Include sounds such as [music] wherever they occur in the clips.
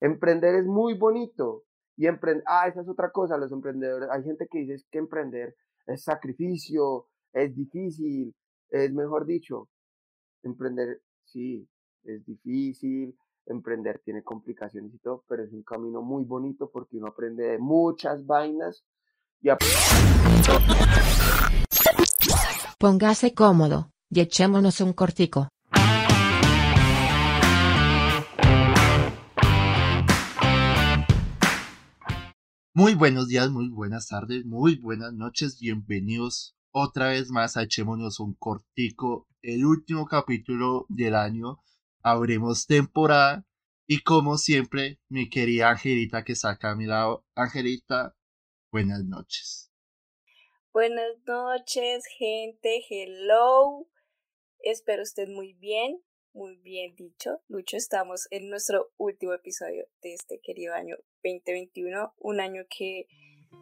Emprender es muy bonito. Y emprender, ah, esa es otra cosa, los emprendedores, hay gente que dice que emprender es sacrificio, es difícil, es mejor dicho, emprender, sí, es difícil, emprender tiene complicaciones y todo, pero es un camino muy bonito porque uno aprende de muchas vainas y Póngase cómodo y echémonos un cortico. Muy buenos días, muy buenas tardes, muy buenas noches, bienvenidos otra vez más a Echémonos un cortico, el último capítulo del año, abremos temporada y como siempre, mi querida Angelita que está acá a mi lado, Angelita, buenas noches. Buenas noches, gente, hello, espero estén muy bien, muy bien dicho, Lucho, estamos en nuestro último episodio de este querido año 2021, un año que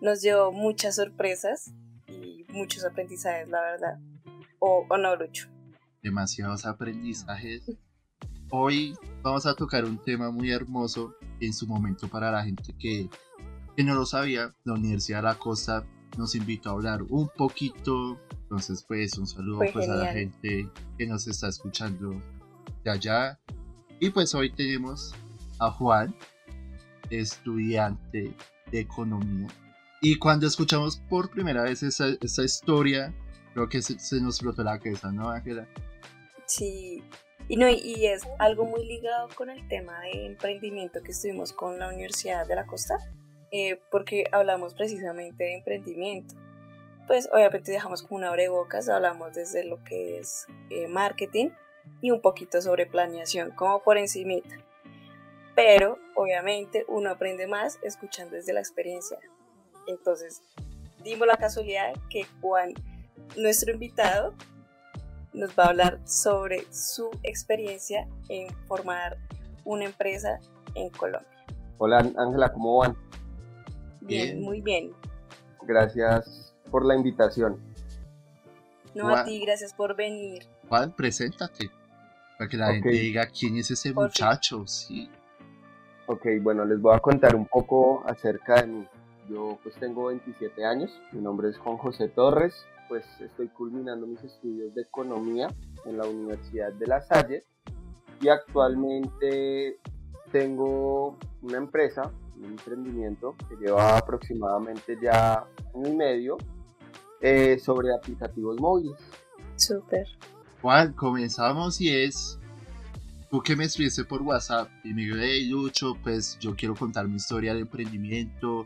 nos dio muchas sorpresas y muchos aprendizajes, la verdad. ¿O, no, Lucho? Demasiados aprendizajes. Hoy vamos a tocar un tema muy hermoso en su momento para la gente que, que no lo sabía. La Universidad de la Costa nos invitó a hablar un poquito. Entonces, pues, un saludo pues, a la gente que nos está escuchando allá. Y pues hoy tenemos a Juan, estudiante de economía. Y cuando escuchamos por primera vez esa, esa historia, creo que se, nos flotó la cabeza, ¿no, Ángela? Sí, y, no, y es algo muy ligado con el tema de emprendimiento que estuvimos con la Universidad de la Costa, eh, porque hablamos precisamente de emprendimiento. Pues obviamente dejamos como una bocas, hablamos desde lo que es eh, marketing y un poquito sobre planeación, como por encimita pero obviamente uno aprende más escuchando desde la experiencia. Entonces, dimos la casualidad que Juan, nuestro invitado, nos va a hablar sobre su experiencia en formar una empresa en Colombia. Hola Ángela, ¿cómo van? Bien, muy bien. Gracias por la invitación. No, a ti, gracias por venir. Juan, preséntate, para que la gente diga quién es ese muchacho, sí. Ok, bueno, les voy a contar un poco acerca de mí. Yo pues tengo 27 años, mi nombre es Juan José Torres, pues estoy culminando mis estudios de economía en la Universidad de La Salle y actualmente tengo una empresa, un emprendimiento que lleva aproximadamente ya un y medio eh, sobre aplicativos móviles. Súper. Juan, comenzamos y es tú que me escribiste por WhatsApp y me dijo, hey Lucho, pues yo quiero contar mi historia de emprendimiento.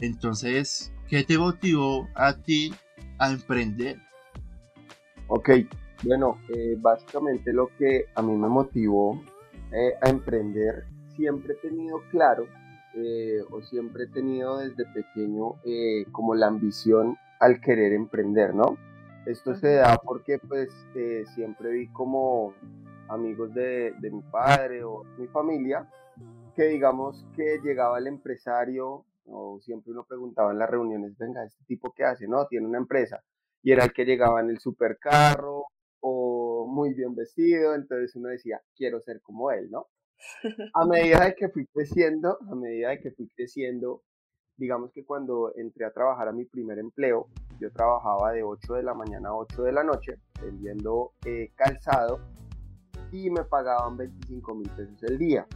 Entonces, ¿qué te motivó a ti a emprender? Ok, bueno, eh, básicamente lo que a mí me motivó eh, a emprender, siempre he tenido claro, eh, o siempre he tenido desde pequeño como la ambición al querer emprender, ¿no? Esto se da porque pues siempre vi como amigos de, mi padre o mi familia, que digamos que llegaba el empresario o siempre uno preguntaba en las reuniones, venga, ¿este tipo qué hace? No, tiene una empresa. Y era el que llegaba en el supercarro o muy bien vestido, entonces uno decía, quiero ser como él, ¿no? [laughs] A medida de que fui creciendo, a medida de que fui creciendo, digamos que cuando entré a trabajar a mi primer empleo, yo trabajaba de 8 de la mañana a 8 de la noche vendiendo eh, calzado y me pagaban 25 mil pesos el día.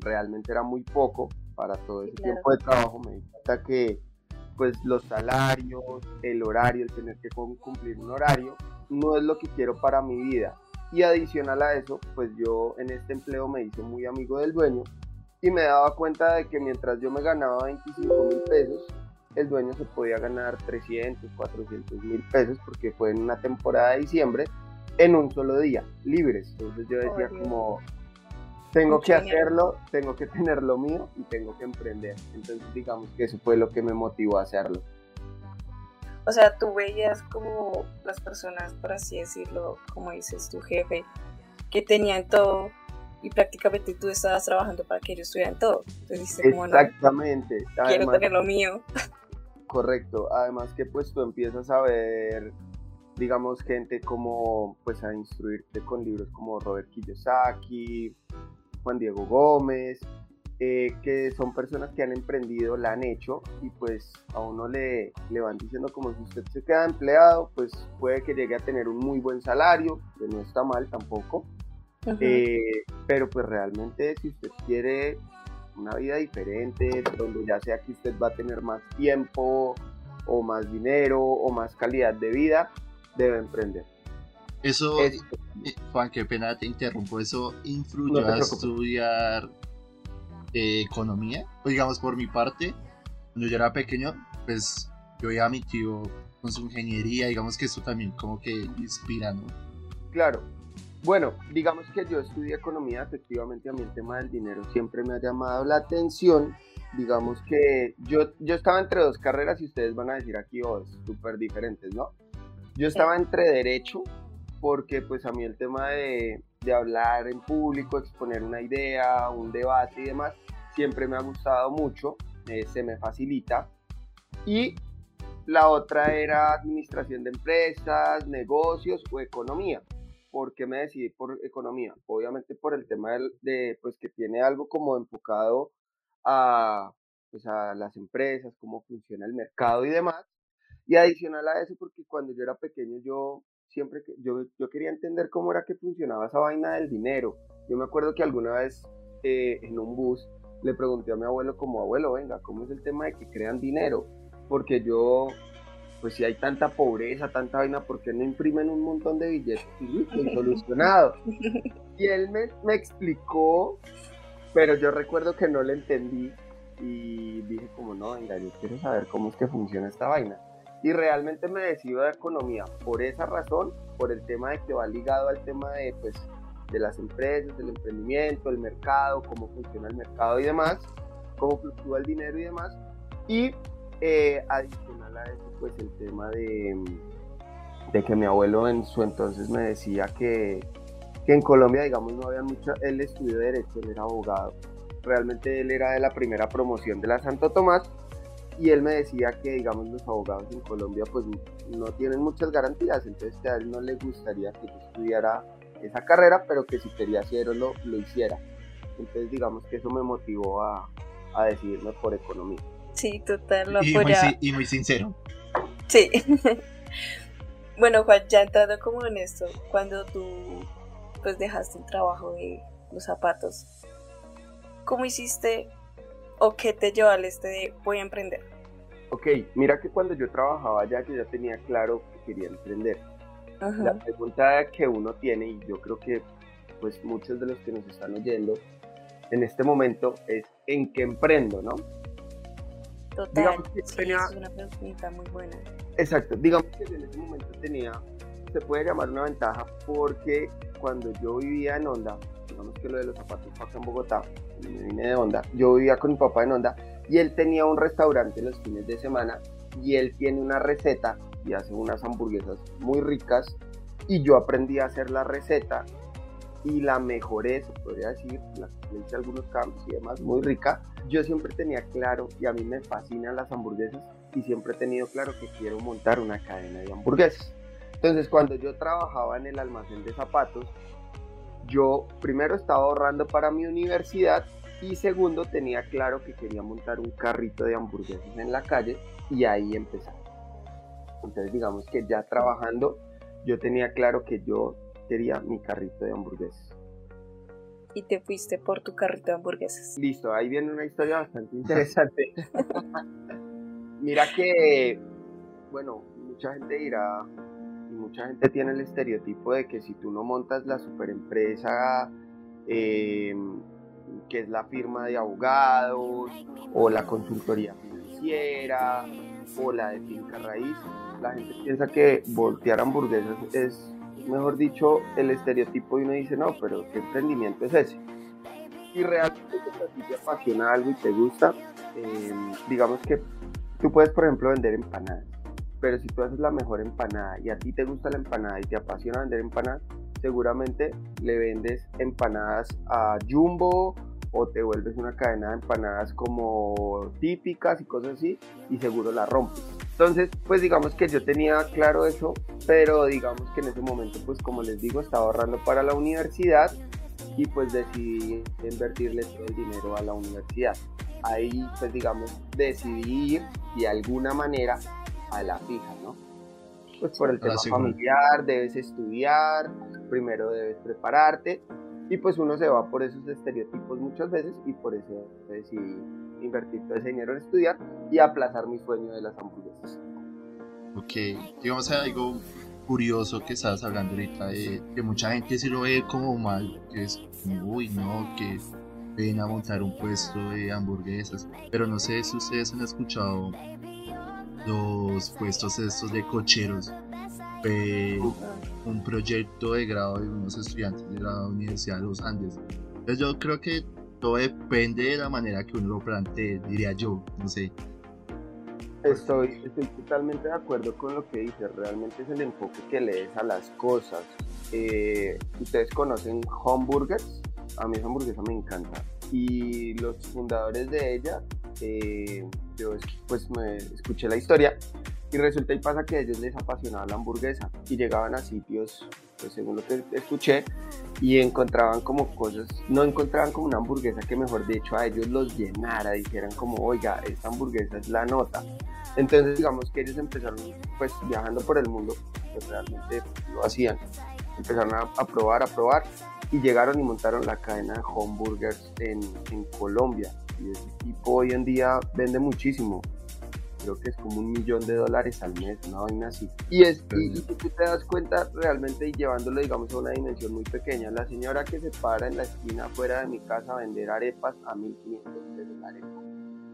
Realmente era muy poco para todo ese tiempo de trabajo. Me di cuenta que pues los salarios, el horario, el tener que cumplir un horario, no es lo que quiero para mi vida. Y adicional a eso, pues yo en este empleo me hice muy amigo del dueño y me daba cuenta de que mientras yo me ganaba 25 mil pesos, el dueño se podía ganar 300, 400 mil pesos porque fue en una temporada de diciembre en un solo día, libres. Entonces yo decía como, tengo que hacerlo, tengo que tener lo mío y tengo que emprender. Entonces digamos que eso fue lo que me motivó a hacerlo. O sea, tú veías como las personas, por así decirlo, como dices tu jefe, que tenían todo y prácticamente tú estabas trabajando para que ellos tuvieran todo. Entonces, Exactamente. quiero tener lo mío. Correcto. Además que pues tú empiezas a ver digamos, gente como, pues, a instruirte con libros como Robert Kiyosaki, Juan Diego Gómez, eh, que son personas que han emprendido, la han hecho y pues a uno le, le van diciendo como si usted se queda empleado, pues puede que llegue a tener un muy buen salario, que no está mal tampoco, eh, pero pues realmente si usted quiere una vida diferente, donde ya sea que usted va a tener más tiempo o más dinero o más calidad de vida, debe emprender. Eso, eh, Juan, qué pena te interrumpo, eso influyó a estudiar eh, economía. O digamos, por mi parte, cuando yo era pequeño, pues yo veía a mi tío con su ingeniería, digamos que eso también como que inspira, ¿no? Claro. Bueno, digamos que yo estudié economía, efectivamente a mí el tema del dinero siempre me ha llamado la atención. Digamos que yo, yo estaba entre dos carreras y ustedes van a decir aquí, oh, súper diferentes, ¿no? Yo estaba entre derecho, porque pues a mí el tema de, de hablar en público, exponer una idea, un debate y demás, siempre me ha gustado mucho, eh, se me facilita. Y la otra era administración de empresas, negocios o economía. ¿Por qué me decidí por economía? Obviamente por el tema de, pues que tiene algo como enfocado a, pues a las empresas, cómo funciona el mercado y demás. Y adicional a eso, porque cuando yo era pequeño yo siempre yo, yo quería entender cómo era que funcionaba esa vaina del dinero. Yo me acuerdo que alguna vez eh, en un bus le pregunté a mi abuelo como abuelo, venga, ¿cómo es el tema de que crean dinero? Porque yo, pues si hay tanta pobreza, tanta vaina, ¿por qué no imprimen un montón de billetes? Y solucionado. Y él me, me explicó, pero yo recuerdo que no le entendí y dije como, no, venga, yo quiero saber cómo es que funciona esta vaina. Y realmente me decido de economía por esa razón, por el tema de que va ligado al tema de, pues, de las empresas, del emprendimiento, el mercado, cómo funciona el mercado y demás, cómo fluctúa el dinero y demás. Y eh, adicional a eso, pues el tema de, que mi abuelo en su entonces me decía que, en Colombia, digamos, no había mucha, él estudió Derecho, él era abogado. Realmente él era de la primera promoción de la Santo Tomás y él me decía que, digamos, los abogados en Colombia pues no tienen muchas garantías, entonces que a él no le gustaría que yo estudiara esa carrera, pero que si quería hacerlo lo, lo hiciera. Entonces digamos que eso me motivó a, a decidirme por economía. Sí, total, lo y muy, y muy sincero. Sí. [laughs] bueno, Juan, ya entrando como en esto, cuando tú pues dejaste el trabajo de los zapatos, ¿cómo hiciste o qué te llevó al este de voy a emprender? Ok, mira que cuando yo trabajaba ya, yo ya tenía claro que quería emprender la pregunta que uno tiene, y yo creo que pues muchos de los que nos están oyendo en este momento es ¿en qué emprendo, no? Total, sí, es una pregunta muy buena. Exacto, digamos que en ese momento tenía, se puede llamar una ventaja porque cuando yo vivía en Honda, digamos que lo de los zapatos fue acá en Bogotá, me vine de Honda, yo vivía con mi papá en Honda y él tenía un restaurante los fines de semana y él tiene una receta y hace unas hamburguesas muy ricas y yo aprendí a hacer la receta y la mejoré, se podría decir, la hice algunos cambios y demás, muy rica. Yo siempre tenía claro, y a mí me fascinan las hamburguesas, y siempre he tenido claro que quiero montar una cadena de hamburguesas. Entonces, cuando yo trabajaba en el almacén de zapatos, yo primero estaba ahorrando para mi universidad y segundo tenía claro que quería montar un carrito de hamburguesas en la calle y ahí empezar. Entonces digamos que ya trabajando yo tenía claro que yo quería mi carrito de hamburguesas. Y te fuiste por tu carrito de hamburguesas. Listo, ahí viene una historia bastante interesante. [laughs] Mira que, bueno, mucha gente dirá, y mucha gente tiene el estereotipo de que si tú no montas la superempresa, eh, que es la firma de abogados, o la consultoría financiera, o la de finca raíz, la gente piensa que voltear hamburguesas es, mejor dicho, el estereotipo y uno dice, no, pero ¿qué emprendimiento es ese? Y realmente si te apasiona algo y te gusta, em, digamos que tú puedes, por ejemplo, vender empanadas, pero si tú haces la mejor empanada y a ti te gusta la empanada y te apasiona vender empanadas, seguramente le vendes empanadas a Jumbo o te vuelves una cadena de empanadas como típicas y cosas así y seguro la rompes. Entonces, pues digamos que yo tenía claro eso, pero digamos que en ese momento, pues como les digo, estaba ahorrando para la universidad y pues decidí invertirle todo el dinero a la universidad. Ahí pues digamos decidí ir de alguna manera a la fija, ¿no? Pues por el tema familiar, debes estudiar, primero debes prepararte y pues uno se va por esos estereotipos muchas veces y por eso decidí invertir todo ese dinero en estudiar y aplazar mi sueño de las hamburguesas. Ok, digamos algo curioso que estabas hablando ahorita de que mucha gente se lo ve como mal, que es uy no, que ven a montar un puesto de hamburguesas, pero no sé si ustedes han escuchado los puestos estos de cocheros, un proyecto de grado de unos estudiantes de la Universidad de los Andes. Entonces yo creo que todo depende de la manera que uno lo plantee, diría yo, no sé. Estoy, estoy totalmente de acuerdo con lo que dices, realmente es el enfoque que le des a las cosas. Eh, Ustedes conocen Hamburgers, a mí esa hamburguesa me encanta. Y los fundadores de ella, eh, yo pues me escuché la historia y resulta y pasa que a ellos les apasionaba la hamburguesa y llegaban a sitios, pues según lo que escuché, y encontraban como cosas, no encontraban como una hamburguesa que mejor dicho a ellos los llenara, dijeran como, oiga, esta hamburguesa es la nota. Entonces digamos que ellos empezaron pues viajando por el mundo, pues realmente lo hacían, empezaron a, probar, a probar y llegaron y montaron la cadena de hamburgers en, en Colombia. Y ese tipo hoy en día vende muchísimo creo que es como un millón de dólares al mes, una vaina así. Y, es, y, tú te das cuenta realmente y llevándolo, digamos, a una dimensión muy pequeña. La señora que se para en la esquina fuera de mi casa a vender arepas a 1500 pesos la arepa.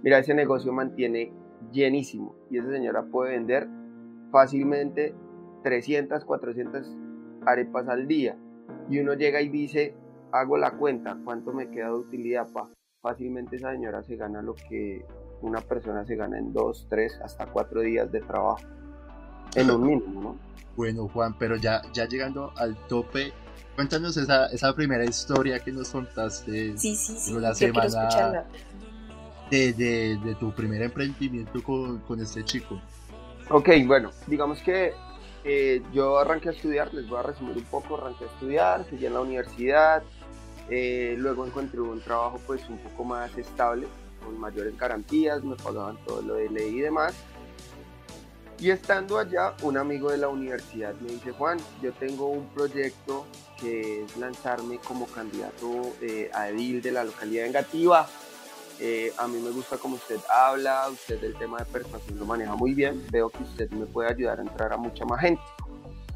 Mira, ese negocio mantiene llenísimo y esa señora puede vender fácilmente 300, 400 arepas al día. Y uno llega y dice, hago la cuenta, ¿cuánto me queda de utilidad? Pa? Fácilmente esa señora se gana lo que una persona se gana en dos, tres, hasta cuatro días de trabajo. En un mínimo, ¿no? Bueno, Juan, pero ya, ya llegando al tope, cuéntanos esa, esa primera historia que nos contaste sí, sí, sí, la semana de, de, de, tu primer emprendimiento con, con, este chico. Ok, bueno, digamos que eh, yo arranqué a estudiar, les voy a resumir un poco, arranqué a estudiar, seguí en la universidad, eh, luego encontré un trabajo pues un poco más estable, con mayores garantías, me pagaban todo lo de ley y demás. Y estando allá, un amigo de la universidad me dice, Juan, yo tengo un proyecto que es lanzarme como candidato eh, a edil de la localidad negativa. Eh, a mí me gusta como usted habla, usted el tema de persuasión lo maneja muy bien, veo que usted me puede ayudar a entrar a mucha más gente.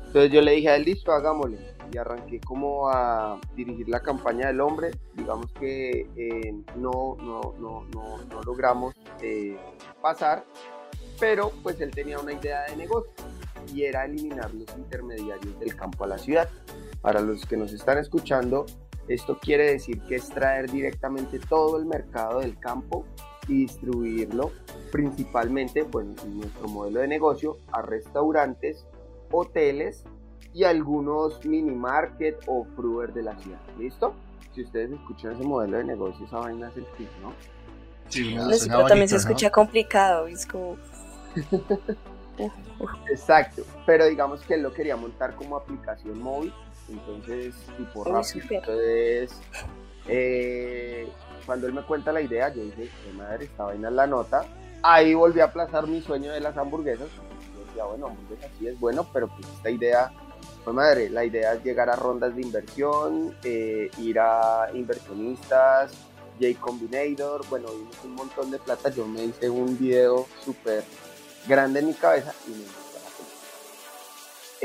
Entonces yo le dije a él, listo, hagámosle y arranqué como a dirigir la campaña del hombre. Digamos que eh, no, no, no, no, logramos eh, pasar, pero pues él tenía una idea de negocio y era eliminar los intermediarios del campo a la ciudad. Para los que nos están escuchando, esto quiere decir que es traer directamente todo el mercado del campo y distribuirlo principalmente, pues nuestro modelo de negocio, a restaurantes, hoteles y algunos mini market o fruver de la ciudad. ¿Listo? Si ustedes escuchan ese modelo de negocio, esa vaina es el fit, ¿no? Sí, pero también se escucha complicado, es como... [laughs] Exacto, pero digamos que él lo quería montar como aplicación móvil, entonces tipo rápido. Entonces, eh, cuando él me cuenta la idea, yo dije, qué madre, esta vaina es la nota. Ahí volví a aplazar mi sueño de las hamburguesas. Yo decía, bueno, hamburguesas sí es bueno, pero pues esta idea pues madre, la idea es llegar a rondas de inversión, eh, ir a inversionistas, J Combinator, bueno, vimos un montón de plata, yo me hice un video súper grande en mi cabeza y me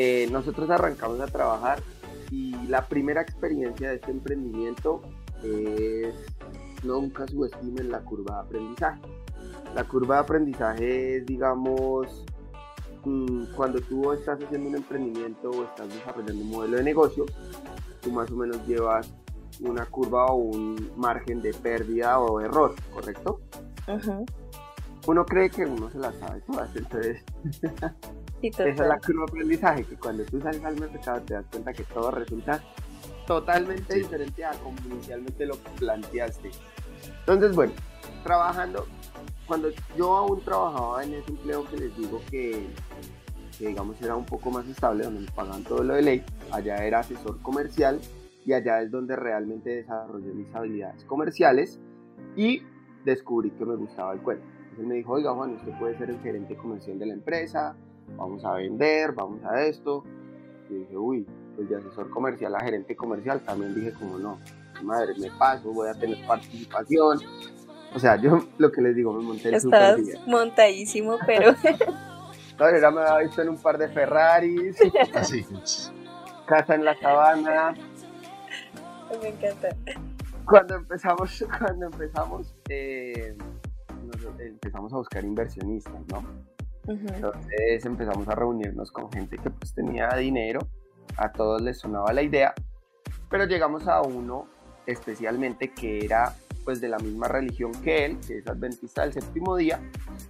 eh, nosotros arrancamos a trabajar y la primera experiencia de este emprendimiento es nunca subestimen la curva de aprendizaje. La curva de aprendizaje es, digamos, cuando tú estás haciendo un emprendimiento o estás desarrollando un modelo de negocio, tú más o menos llevas una curva o un margen de pérdida o error, ¿correcto? Uno cree que uno se la sabe todas, entonces [laughs] esa es la curva de aprendizaje, que cuando tú sales al mercado te das cuenta que todo resulta totalmente diferente a como inicialmente lo planteaste. Entonces, bueno, trabajando cuando yo aún trabajaba en ese empleo que les digo que, digamos era un poco más estable, donde me pagaban todo lo de ley, allá era asesor comercial y allá es donde realmente desarrollé mis habilidades comerciales y descubrí que me gustaba el cuento. Entonces me dijo, oiga Juan, usted puede ser el gerente comercial de la empresa, vamos a vender, vamos a esto. Y dije, uy, pues de asesor comercial a gerente comercial, también dije como no, madre, me paso, voy a tener participación. O sea, yo lo que les digo, me monté el super montadísimo, pero... [laughs] Todavía me había visto en un par de Ferraris. Así. Casa en la sabana. Me encanta. Cuando empezamos, [laughs] cuando empezamos, eh, empezamos a buscar inversionistas, ¿no? Entonces empezamos a reunirnos con gente que pues tenía dinero, a todos les sonaba la idea, pero llegamos a uno especialmente que era pues de la misma religión que él, que es adventista del séptimo día,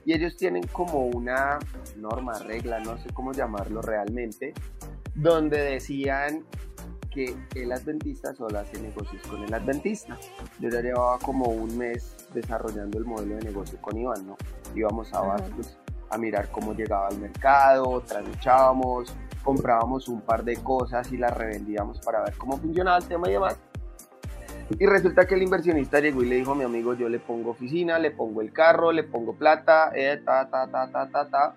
y ellos tienen como una norma, regla, no sé cómo llamarlo realmente, donde decían que el adventista solo hace negocios con el adventista. Yo ya llevaba como un mes desarrollando el modelo de negocio con Iván, ¿no? Íbamos a Bastos a mirar cómo llegaba al mercado, traduchábamos, comprábamos un par de cosas y las revendíamos para ver cómo funcionaba el tema y demás. Y resulta que el inversionista llegó y le dijo a mi amigo, yo le pongo oficina, le pongo el carro, le pongo plata, eh, ta, ta, ta, ta, ta, ta.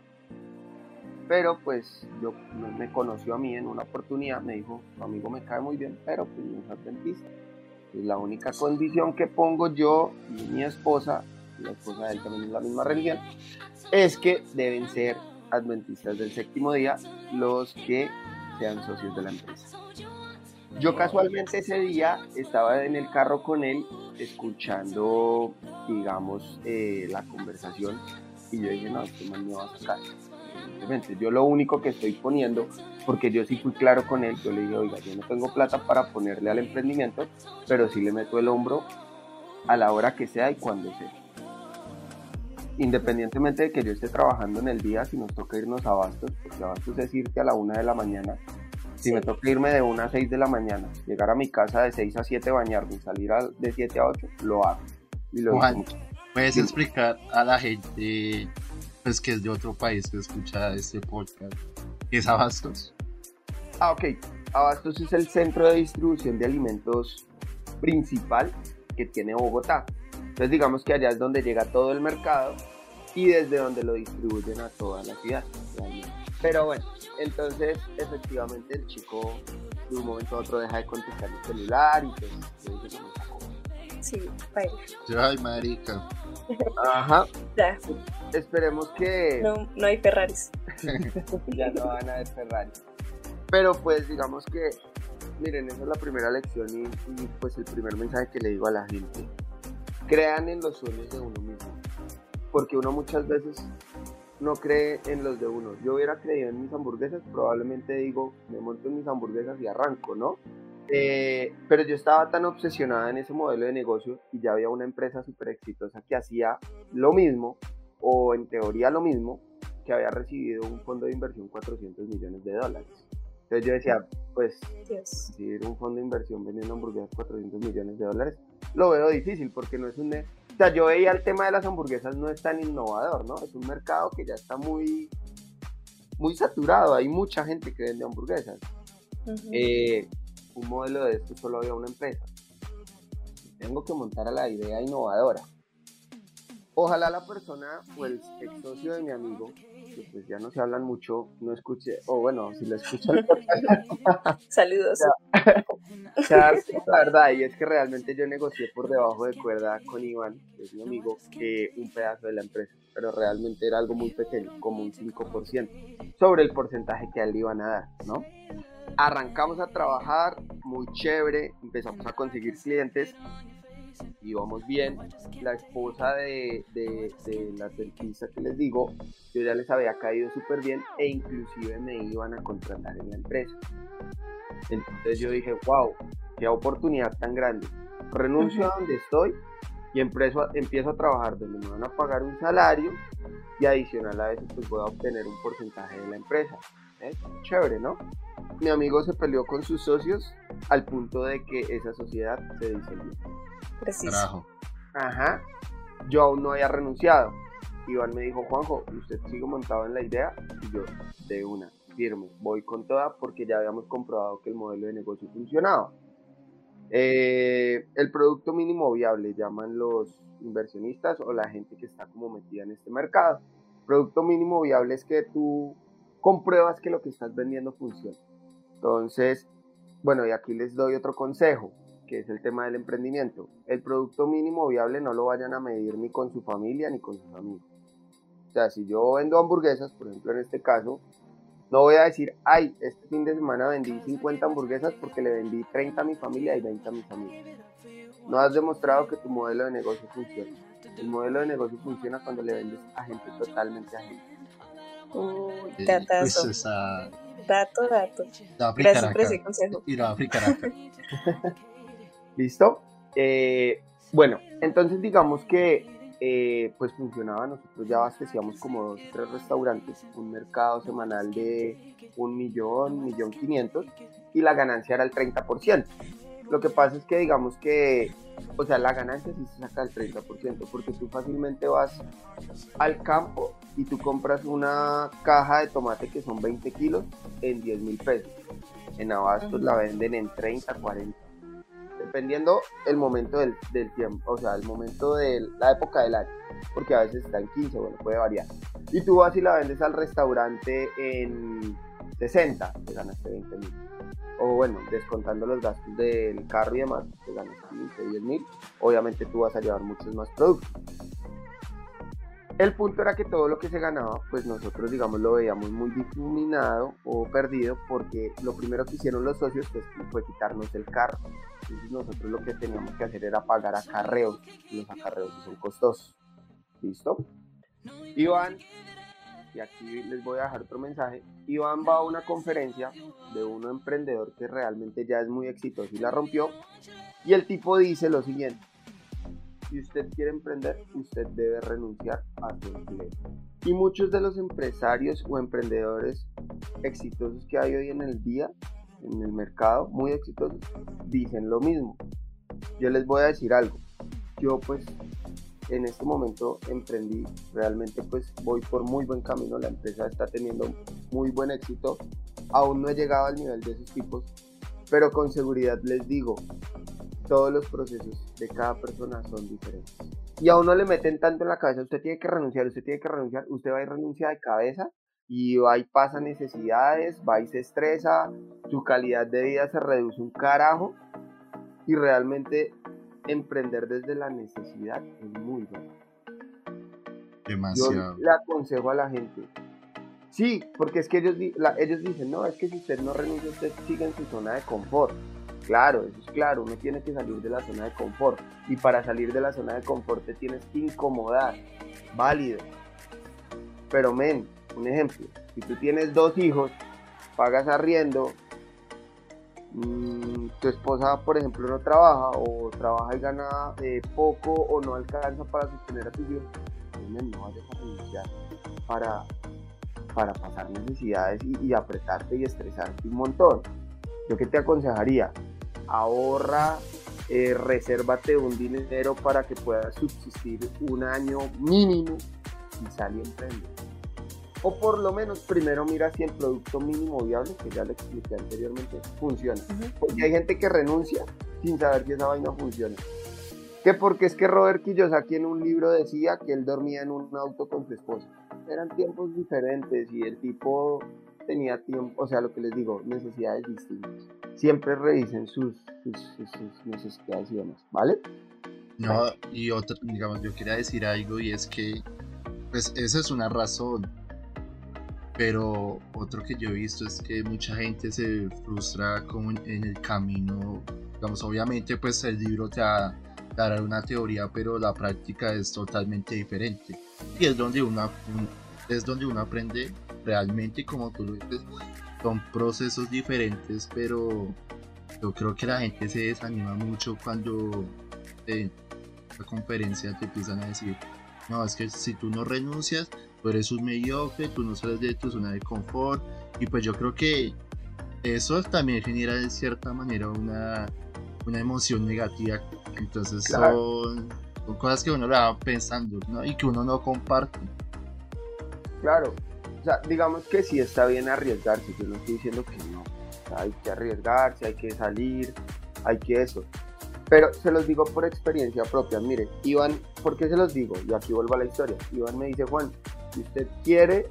Pero pues yo me conoció a mí en una oportunidad, me dijo, tu amigo me cae muy bien, pero pues no es adventista. La única condición que pongo yo y mi esposa, la esposa de él también es la misma religión, es que deben ser adventistas del séptimo día los que sean socios de la empresa. Yo casualmente ese día estaba en el carro con él escuchando, digamos, eh, la conversación y yo dije, no, este man me va a sacar. Yo lo único que estoy poniendo, porque yo sí fui claro con él, yo le dije, oiga, yo no tengo plata para ponerle al emprendimiento, pero sí le meto el hombro a la hora que sea y cuando sea. Independientemente de que yo esté trabajando en el día, si nos toca irnos a Bastos, porque Bastos es irte a la una de la mañana, si me toca irme de 1 a 6 de la mañana, llegar a mi casa de 6 a 7, bañarme y salir de 7 a 8, lo hago. Y lo Juan, ¿puedes explicar a la gente pues, que es de otro país que escucha este podcast? ¿Qué es Abastos? Ah, ok. Abastos es el centro de distribución de alimentos principal que tiene Bogotá. Entonces digamos que allá es donde llega todo el mercado y desde donde lo distribuyen a toda la ciudad. Pero bueno, entonces, efectivamente, el chico de un momento a otro deja de contestar el celular y pues le dice Sí, vaya. Ay, marica. Ajá. [laughs] Ya. Esperemos que. No, no hay Ferraris. [laughs] ya no van a haber Ferraris. Pero pues digamos que, miren, esa es la primera lección y, y pues el primer mensaje que le digo a la gente. Crean en los sueños de uno mismo. Porque uno muchas veces no cree en los de uno. Yo hubiera creído en mis hamburguesas, probablemente digo, me monto en mis hamburguesas y arranco, ¿no? Eh, pero yo estaba tan obsesionada en ese modelo de negocio y ya había una empresa súper exitosa que hacía lo mismo, o en teoría lo mismo, que había recibido un fondo de inversión 400 millones de dólares. Entonces yo decía, pues, recibir un fondo de inversión vendiendo hamburguesas 400 millones de dólares, lo veo difícil porque no es un, o sea, yo veía el tema de las hamburguesas no es tan innovador, ¿no? Es un mercado que ya está muy, muy saturado, hay mucha gente que vende hamburguesas. Eh, un modelo de esto solo había una empresa. Tengo que montar a la idea innovadora. Ojalá la persona o el ex socio de mi amigo que pues ya no se hablan mucho, no escuche, o bueno, si lo escuchan. Saludos. [laughs] la verdad, y es que realmente yo negocié por debajo de cuerda con Iván, que es mi amigo, que un pedazo de la empresa, pero realmente era algo muy pequeño, como un 5%, sobre el porcentaje que a él le iban a dar, ¿no? Arrancamos a trabajar, muy chévere, empezamos a conseguir clientes íbamos bien. La esposa de, de, de, la dentista que les digo, yo ya les había caído súper bien e inclusive me iban a contratar en la empresa. Entonces yo dije, wow, qué oportunidad tan grande. Renuncio a donde estoy y empiezo, empiezo a trabajar donde me van a pagar un salario y adicional a eso pues voy a obtener un porcentaje de la empresa. ¿Eh? Chévere, ¿no? Mi amigo se peleó con sus socios al punto de que esa sociedad se disolvió. Preciso. Ajá. Yo aún no había renunciado. Iván me dijo, Juanjo, ¿usted sigue montado en la idea? Y yo, de una, firme, voy con toda porque ya habíamos comprobado que el modelo de negocio funcionaba. Eh, el producto mínimo viable llaman los inversionistas o la gente que está como metida en este mercado. Producto mínimo viable es que tú compruebas que lo que estás vendiendo funciona. Entonces, bueno, y aquí les doy otro consejo, que es el tema del emprendimiento. El producto mínimo viable no lo vayan a medir ni con su familia ni con sus amigos. O sea, si yo vendo hamburguesas, por ejemplo en este caso, no voy a decir, ay, este fin de semana vendí 50 hamburguesas porque le vendí 30 a mi familia y 20 a mis amigos. No has demostrado que tu modelo de negocio funciona. El modelo de negocio funciona cuando le vendes a gente totalmente ajena. Uy, datazo. Pues esa- Dato, dato. aplicar Gracias por ese consejo. Y la voy a aplicar acá. [laughs] ¿Listo? Eh, bueno, entonces digamos que eh, pues funcionaba, nosotros ya abastecíamos como dos o tres restaurantes, un mercado semanal de un millón, millón quinientos, y la ganancia era el 30%. Lo que pasa es que digamos que, o sea, la ganancia sí se saca el 30%, porque tú fácilmente vas al campo y tú compras una caja de tomate que son 20 kilos en 10 mil pesos. En abastos la venden en 30, 40 dependiendo el momento del, del tiempo, o sea, el momento de la época del año, porque a veces está en 15, bueno, puede variar. Y tú vas y la vendes al restaurante en 60, te ganaste 20 mil. O bueno, descontando los gastos del carro y demás, te ganas 15, 10 mil. Obviamente tú vas a llevar muchos más productos. El punto era que todo lo que se ganaba, pues nosotros, digamos, lo veíamos muy difuminado o perdido, porque lo primero que hicieron los socios pues, fue quitarnos el carro. Entonces nosotros lo que teníamos que hacer era pagar acarreos, y los acarreos son costosos. ¿Listo? Iván, y aquí les voy a dejar otro mensaje, Iván va a una conferencia de un emprendedor que realmente ya es muy exitoso y la rompió, y el tipo dice lo siguiente, si usted quiere emprender, usted debe renunciar a su empleo. Y muchos de los empresarios o emprendedores exitosos que hay hoy en el día, en el mercado, muy exitosos, dicen lo mismo. Yo les voy a decir algo. Yo pues en este momento emprendí, realmente pues voy por muy buen camino, la empresa está teniendo muy buen éxito, aún no he llegado al nivel de esos tipos, pero con seguridad les digo, todos los procesos de cada persona son diferentes. Y a uno le meten tanto en la cabeza, usted tiene que renunciar, usted tiene que renunciar, usted va y renuncia de cabeza y va y pasa necesidades, va y se estresa, su calidad de vida se reduce un carajo y realmente emprender desde la necesidad es muy bueno. Yo Demasiado. le aconsejo a la gente. Sí, porque es que ellos, la- ellos dicen, no, es que si usted no renuncia, usted sigue en su zona de confort. Claro, eso es claro, uno tiene que salir de la zona de confort. Y para salir de la zona de confort te tienes que incomodar. Válido. Pero, men, un ejemplo, si tú tienes dos hijos, pagas arriendo, mm, tu esposa, por ejemplo, no trabaja o trabaja y gana eh, poco o no alcanza para sostener a tus hijos, pues, men, no vayas a renunciar para, para pasar necesidades y, y apretarte y estresarte un montón. Yo qué te aconsejaría, ahorra, eh, resérvate un dinero para que puedas subsistir un año mínimo y sal y emprende. O por lo menos primero mira si el producto mínimo viable, que ya lo expliqué anteriormente, funciona. Porque hay gente que renuncia sin saber si esa vaina funciona. Que porque es que Robert Kiyosaki en un libro decía que él dormía en un auto con su esposa. Eran tiempos diferentes y el tipo tenía tiempo, o sea, lo que les digo, necesidades distintas. Siempre revisen sus, sus, sus- sus necesidades y demás, ¿vale? No, y otra, digamos, yo quería decir algo y es que, pues, esa es una razón. Pero otro que yo he visto es que mucha gente se frustra como en, el camino. Digamos, obviamente, pues el libro te da- dará una teoría, pero la práctica es totalmente diferente. Y es donde uno, un- es donde uno aprende realmente, como tú lo dices, son procesos diferentes, pero yo creo que la gente se desanima mucho cuando en la conferencia te empiezan a decir, no, es que si tú no renuncias, tú eres un mediocre, tú no sales de tu zona de confort, y pues yo creo que eso también genera de cierta manera una, una emoción negativa, entonces Claro. son, son cosas que uno la va pensando, ¿no? Y que uno no comparte. Claro. O sea, digamos que sí está bien arriesgarse, yo no estoy diciendo que no. Hay que arriesgarse, hay que salir, hay que eso. Pero se los digo por experiencia propia. Mire, Iván, ¿por qué se los digo? Y aquí vuelvo a la historia. Iván me dice, Juan, si usted quiere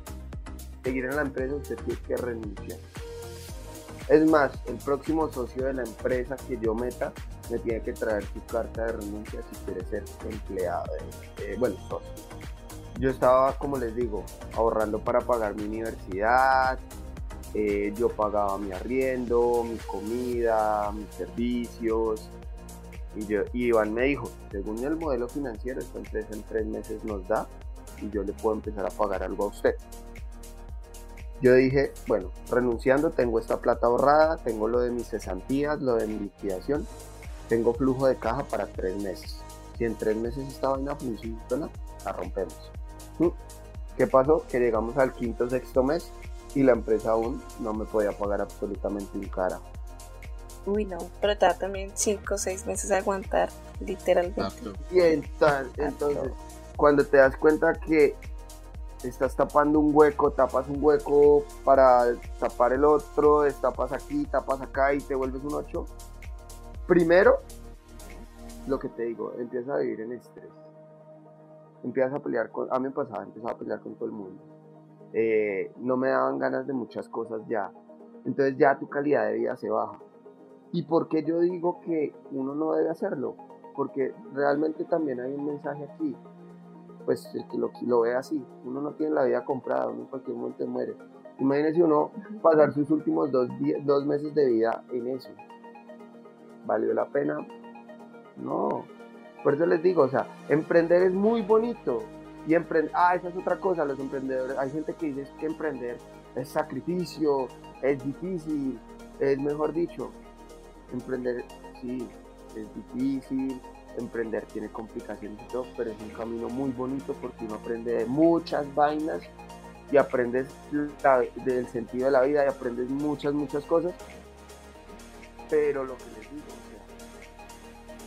seguir en la empresa, usted tiene que renunciar. Es más, el próximo socio de la empresa que yo meta me tiene que traer su carta de renuncia si quiere ser empleado, eh, bueno, socio. Yo estaba, como les digo, ahorrando para pagar mi universidad, eh, yo pagaba mi arriendo, mi comida, mis servicios. Y, yo, Iván me dijo, según el modelo financiero, esta empresa en tres meses nos da y yo le puedo empezar a pagar algo a usted. Yo dije, bueno, renunciando tengo esta plata ahorrada, tengo lo de mis cesantías, lo de mi liquidación, tengo flujo de caja para tres meses. Si en tres meses esta vaina funciona, la rompemos. ¿Qué pasó? Que llegamos al quinto sexto mes y la empresa aún no me podía pagar absolutamente un cara. Uy, no, pero está también cinco o seis meses a aguantar, literalmente. Y entonces, cuando te das cuenta que estás tapando un hueco, tapas un hueco para tapar el otro, tapas aquí, tapas acá y te vuelves un 8. Primero, lo que te digo, empiezas a vivir en estrés. Empiezas a pelear con, a mí me pasaba, empezaba a pelear con todo el mundo. Eh, no me daban ganas de muchas cosas ya. Entonces ya tu calidad de vida se baja. ¿Y por qué yo digo que uno no debe hacerlo? Porque realmente también hay un mensaje aquí pues el que lo, lo ve así, uno no tiene la vida comprada, uno en cualquier momento muere. Imagínese uno pasar sus últimos dos, dos meses de vida en eso. ¿Valió la pena? No. Por eso les digo, o sea, emprender es muy bonito. Y emprender, ah, esa es otra cosa, los emprendedores, hay gente que dice que emprender es sacrificio, es difícil, es mejor dicho, emprender, sí, es difícil, emprender tiene complicaciones y todo, pero es un camino muy bonito porque uno aprende de muchas vainas y aprendes del sentido de la vida y aprendes muchas, muchas cosas. Pero lo que les digo,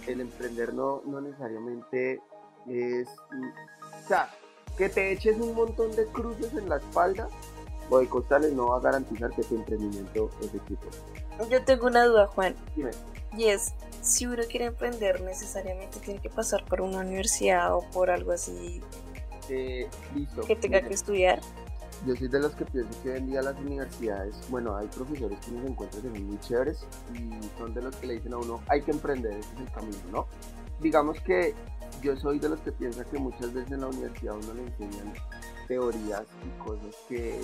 el emprender no, no necesariamente es... O sea, que te eches un montón de cruces en la espalda, o de costales no va a garantizar que tu emprendimiento es exitoso. Yo tengo una duda, Juan. Dime. Y es, si uno quiere emprender, necesariamente tiene que pasar por una universidad o por algo así eh, que tenga que estudiar. Yo soy de los que pienso que hoy en día las universidades, bueno, hay profesores que nos encuentran que son muy chéveres y son de los que le dicen a uno, hay que emprender, ese es el camino, ¿no? Digamos que yo soy de los que piensa que muchas veces en la universidad uno le enseñan teorías y cosas que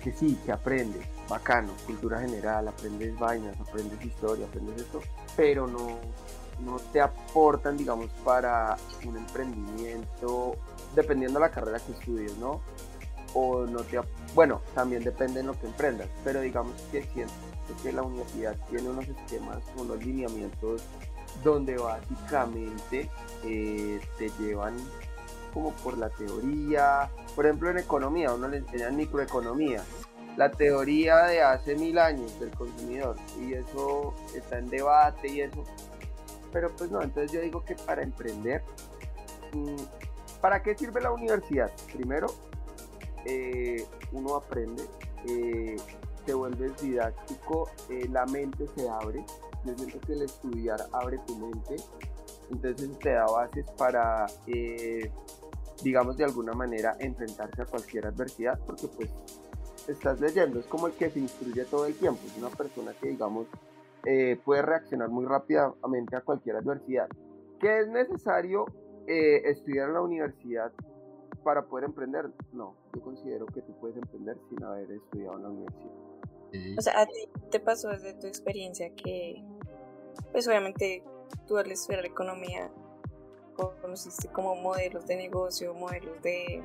que sí, que aprendes, bacano, cultura general, aprendes vainas, aprendes historia, aprendes esto, pero no, no te aportan, digamos, para un emprendimiento, dependiendo de la carrera que estudies, ¿no? O no te, bueno, también depende en lo que emprendas, pero digamos que siento que la universidad tiene unos esquemas, unos lineamientos donde básicamente eh, te llevan como por la teoría. Por ejemplo, en economía, uno le enseña microeconomía, la teoría de hace mil años del consumidor, y eso está en debate y eso. Pero pues no, entonces yo digo que para emprender, mm, ¿para qué sirve la universidad? Primero, eh, uno aprende, eh, te vuelves didáctico, eh, la mente se abre. Yo siento que el estudiar abre tu mente, entonces te da bases para digamos, de alguna manera enfrentarse a cualquier adversidad, porque pues estás leyendo, es como el que se instruye todo el tiempo, es una persona que, digamos, eh, puede reaccionar muy rápidamente a cualquier adversidad. ¿Qué es necesario eh, estudiar en la universidad para poder emprender? No, yo considero que tú puedes emprender sin haber estudiado en la universidad. O sea, a ti te pasó desde tu experiencia que, pues obviamente tú al estudiar economía conociste como modelos de negocio, modelos de,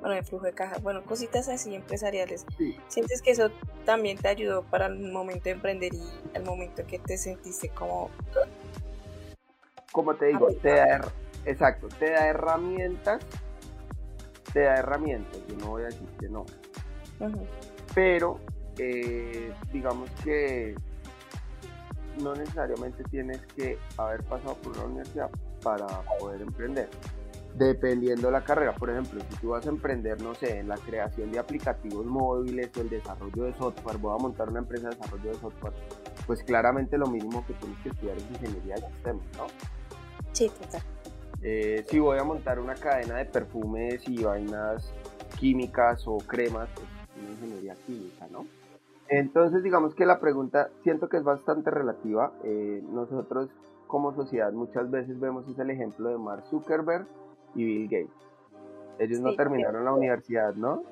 bueno, de flujo de caja, bueno, cositas así empresariales. ¿Sientes que eso también te ayudó para el momento de emprender y el momento que te sentiste como... Como te digo, te da, exacto, te da herramientas, te da herramientas, yo no voy a decir que no. Pero, eh, digamos que no necesariamente tienes que haber pasado por una universidad para poder emprender. Dependiendo de la carrera, por ejemplo, si tú vas a emprender, no sé, en la creación de aplicativos móviles o el desarrollo de software, voy a montar una empresa de desarrollo de software, pues claramente lo mínimo que tienes que estudiar es ingeniería de sistemas, ¿no? Sí, total. Eh, si voy a montar una cadena de perfumes y vainas químicas o cremas, pues una ingeniería química, ¿no? Entonces, digamos que la pregunta siento que es bastante relativa. Eh, nosotros como sociedad muchas veces vemos el ejemplo de Mark Zuckerberg y Bill Gates. Ellos no terminaron la universidad, ¿no?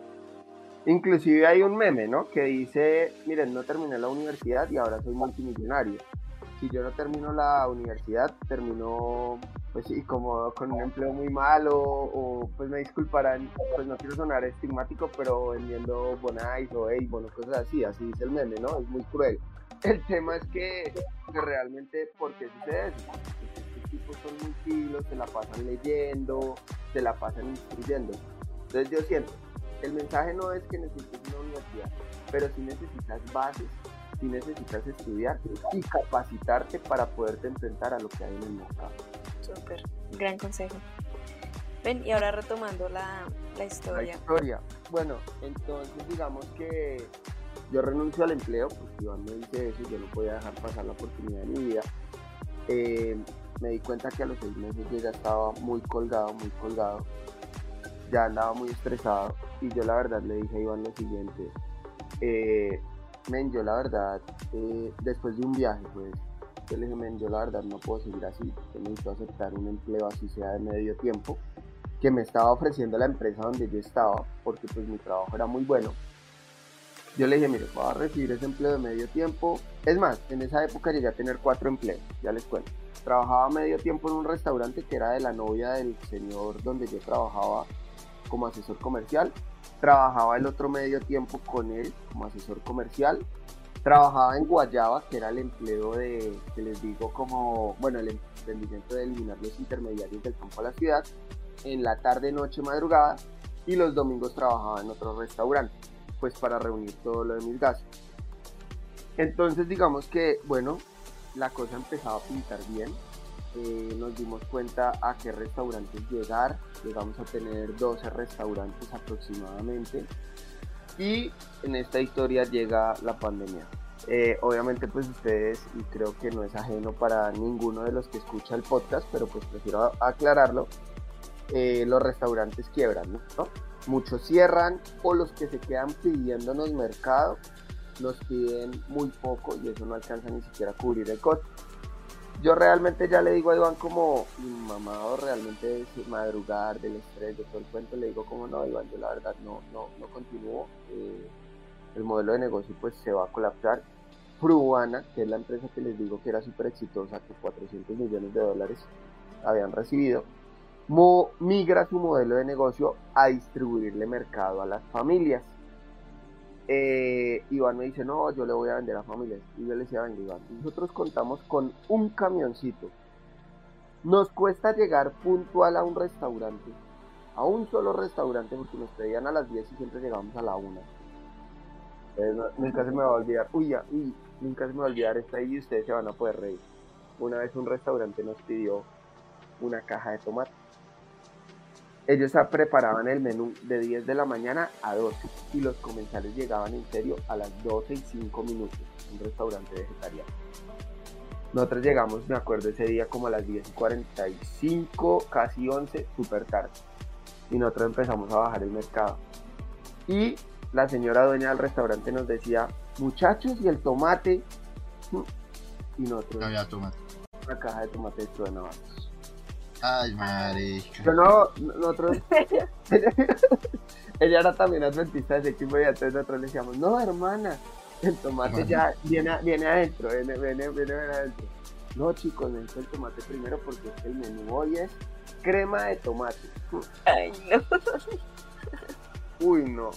Inclusive hay un meme, ¿no? Que dice, miren, no terminé la universidad y ahora soy multimillonario. Si yo no termino la universidad, termino, pues sí, como con un empleo muy malo o, pues me disculparán, pues no quiero sonar estigmático, pero vendiendo bonais o bueno, cosas así, así dice el meme, ¿no? Es muy cruel. [laughs] El tema es que, que realmente, ¿por qué sucede eso? Estos tipos son muy filos, se la pasan leyendo, se la pasan instruyendo. Entonces yo siento, el mensaje no es que necesites una universidad, pero sí necesitas bases, sí necesitas estudiar y capacitarte para poderte enfrentar a lo que hay en el mercado. Súper, gran consejo. Ven, y ahora retomando la, la historia. La historia. Bueno, entonces digamos que yo renuncio al empleo, porque Iván me dice eso, yo no podía dejar pasar la oportunidad de mi vida. Eh, me di cuenta que a los seis meses yo ya estaba muy colgado, muy colgado ya andaba muy estresado y yo la verdad le dije a Iván lo siguiente, eh, men, yo la verdad, eh, después de un viaje, pues, yo le dije, men, yo la verdad no puedo seguir así, yo necesito aceptar un empleo así sea de medio tiempo, que me estaba ofreciendo la empresa donde yo estaba, porque pues mi trabajo era muy bueno. Yo le dije, mire, voy a recibir ese empleo de medio tiempo. Es más, en esa época llegué a tener cuatro empleos, ya les cuento. Trabajaba medio tiempo en un restaurante que era de la novia del señor donde yo trabajaba como asesor comercial, trabajaba el otro medio tiempo con él como asesor comercial, trabajaba en Guayaba, que era el empleo de, que les digo, como, bueno, el emprendimiento de eliminar los intermediarios del campo a la ciudad, en la tarde, noche, madrugada, y los domingos trabajaba en otro restaurante, pues para reunir todo lo de mis gastos. Entonces digamos que, bueno, la cosa empezaba a pintar bien, eh, nos dimos cuenta a qué restaurantes llegar. Llegamos a tener 12 restaurantes aproximadamente. Y en esta historia llega la pandemia. Eh, obviamente pues ustedes, y creo que no es ajeno para ninguno de los que escucha el podcast, pero pues prefiero aclararlo, eh, los restaurantes quiebran, ¿no? Muchos cierran o los que se quedan pidiéndonos mercado nos piden muy poco y eso no alcanza ni siquiera a cubrir el costo yo realmente ya le digo a Iván como mamado realmente es madrugar del estrés de todo el cuento, le digo como no Iván, yo la verdad no, no, no continúo, eh, el modelo de negocio pues se va a colapsar. Fruana, que es la empresa que les digo que era súper exitosa, que 400 millones de dólares habían recibido, migra su modelo de negocio a distribuirle mercado a las familias eh, Iván me dice, no, yo le voy a vender a familias. Y yo le decía, venga Iván, nosotros contamos con un camioncito. Nos cuesta llegar puntual a un restaurante, a un solo restaurante, porque nos pedían a las 10 y siempre llegamos a la 1. nunca se me va a olvidar, uy, ya, uy, nunca se me va a olvidar esta y ustedes se van a poder reír. Una vez un restaurante nos pidió una caja de tomate ellos preparaban el menú de 10 de la mañana a 12 y los comensales llegaban en serio a las 12 y 5 minutos, un restaurante vegetariano. Nosotros llegamos, me acuerdo ese día como a las 10 y 45, casi 11, súper tarde. Y nosotros empezamos a bajar el mercado. Y la señora dueña del restaurante nos decía, muchachos, ¿y el tomate? Y nosotros... había tomate. Una caja de tomate de Ay, marica. Yo no, nosotros. [laughs] ella era también adventista de ese equipo y entonces nosotros le decíamos, no, hermana, el tomate ya viene, viene adentro, viene, viene, viene, adentro. No, chicos, necesito el tomate primero porque el menú hoy es crema de tomate. [laughs] Ay, no. [laughs] Uy, no.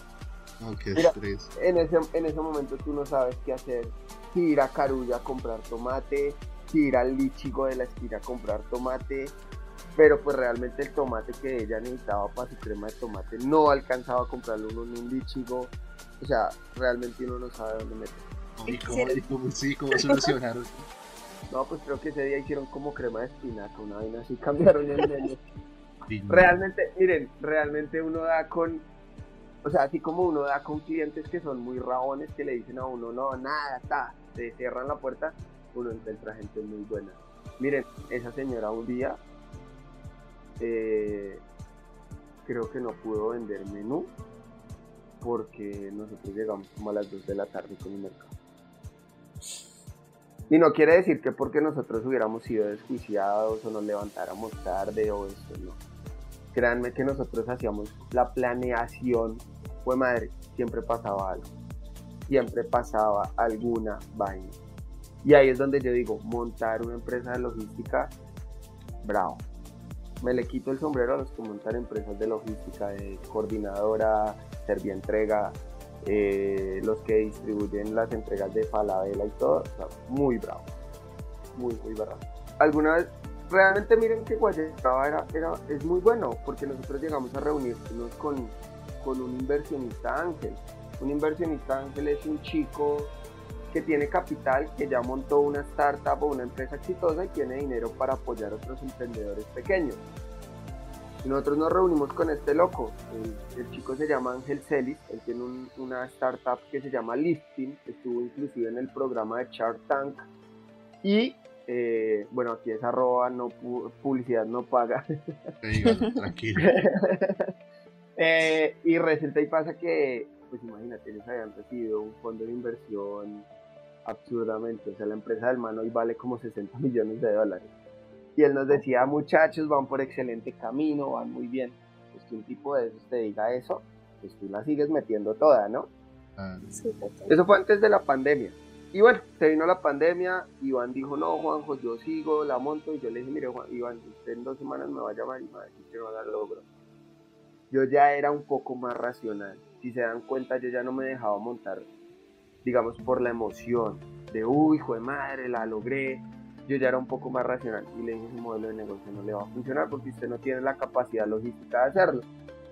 estrés. En ese, en ese momento tú no sabes qué hacer. Si ir a Carulla a comprar tomate, si ir al Lichigo de la esquina a comprar tomate, pero pues realmente el tomate que ella necesitaba para su crema de tomate no alcanzaba a comprarlo uno en un lichigo, o sea, realmente uno no sabe dónde meter. ¿Y cómo, sí, cómo [laughs] solucionaron? no, pues creo que ese día hicieron como crema de espinaca, una vaina así, [laughs] cambiaron el menú. realmente, miren, realmente uno da con o sea, así como uno da con clientes que son muy rabones, que le dicen a uno, no, nada, está, te cierran la puerta, uno encuentra gente muy buena. Miren, esa señora un día eh, creo que no pudo vender menú porque nosotros llegamos como a las 2 de la tarde con el mercado. Y no quiere decir que porque nosotros hubiéramos sido desjuiciados o nos levantáramos tarde o esto, no. Créanme que nosotros hacíamos la planeación, fue madre, siempre pasaba algo. Siempre pasaba alguna vaina. Y ahí es donde yo digo, montar una empresa de logística, bravo. Me le quito el sombrero a los que montan empresas de logística, de coordinadora, servientrega, eh, los que distribuyen las entregas de Falabella y todo, muy bravo, muy, muy bravo. Alguna vez, realmente miren que Guayaba era, era, es muy bueno, porque nosotros llegamos a reunirnos con, con un inversionista ángel. Un inversionista ángel es un chico que tiene capital, que ya montó una startup o una empresa exitosa y tiene dinero para apoyar a otros emprendedores pequeños. Nosotros nos reunimos con este loco. El, chico se llama Ángel Celis, él tiene una startup que se llama Lifting, estuvo inclusive en el programa de Shark Tank. Y eh, bueno, aquí es arroba, no publicidad no paga. [laughs] tranquilo. [laughs] Eh, y resulta y pasa que, pues imagínate, ellos habían recibido un fondo de inversión absurdamente. O sea, la empresa del man hoy vale como 60 [laughs] millones de dólares. Y él nos decía, muchachos, van por excelente camino, van muy bien. Pues que un tipo de esos te diga eso, pues tú la sigues metiendo toda, ¿no? Ah. eso fue antes de la pandemia. Y bueno, se vino la pandemia, Iván dijo, no, Juanjo, yo sigo, la monto, y yo le dije, mire, Juan, Iván, usted en dos semanas me va a llamar y me va a decir que no dar logro. Yo ya era un poco más racional. Si se dan cuenta, yo ya no me dejaba montar, digamos, por la emoción de, uy, hijo de madre, la logré, yo ya era un poco más racional y le dije su modelo de negocio no le va a funcionar porque usted no tiene la capacidad logística de hacerlo.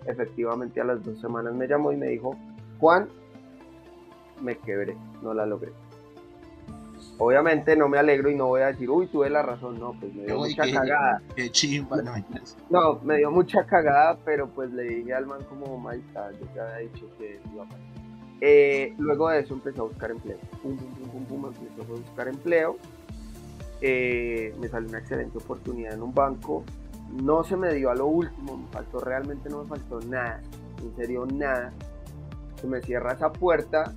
Efectivamente a las dos semanas me llamó y me dijo, Juan, me quebré, no la logré. Obviamente no me alegro y no voy a decir, uy, tuve la razón, no, pues me dio mucha cagada. Qué chimba, no, no, me dio mucha cagada, pero pues le dije al man como, maestra, yo te había dicho que iba a pasar. Eh, luego de eso empecé a buscar empleo. Pum, pum, pum, pum, empecé a buscar empleo eh, me salió una excelente oportunidad en un banco. No se me dio a lo último, me faltó, realmente no me faltó nada, en serio nada. Se me cierra esa puerta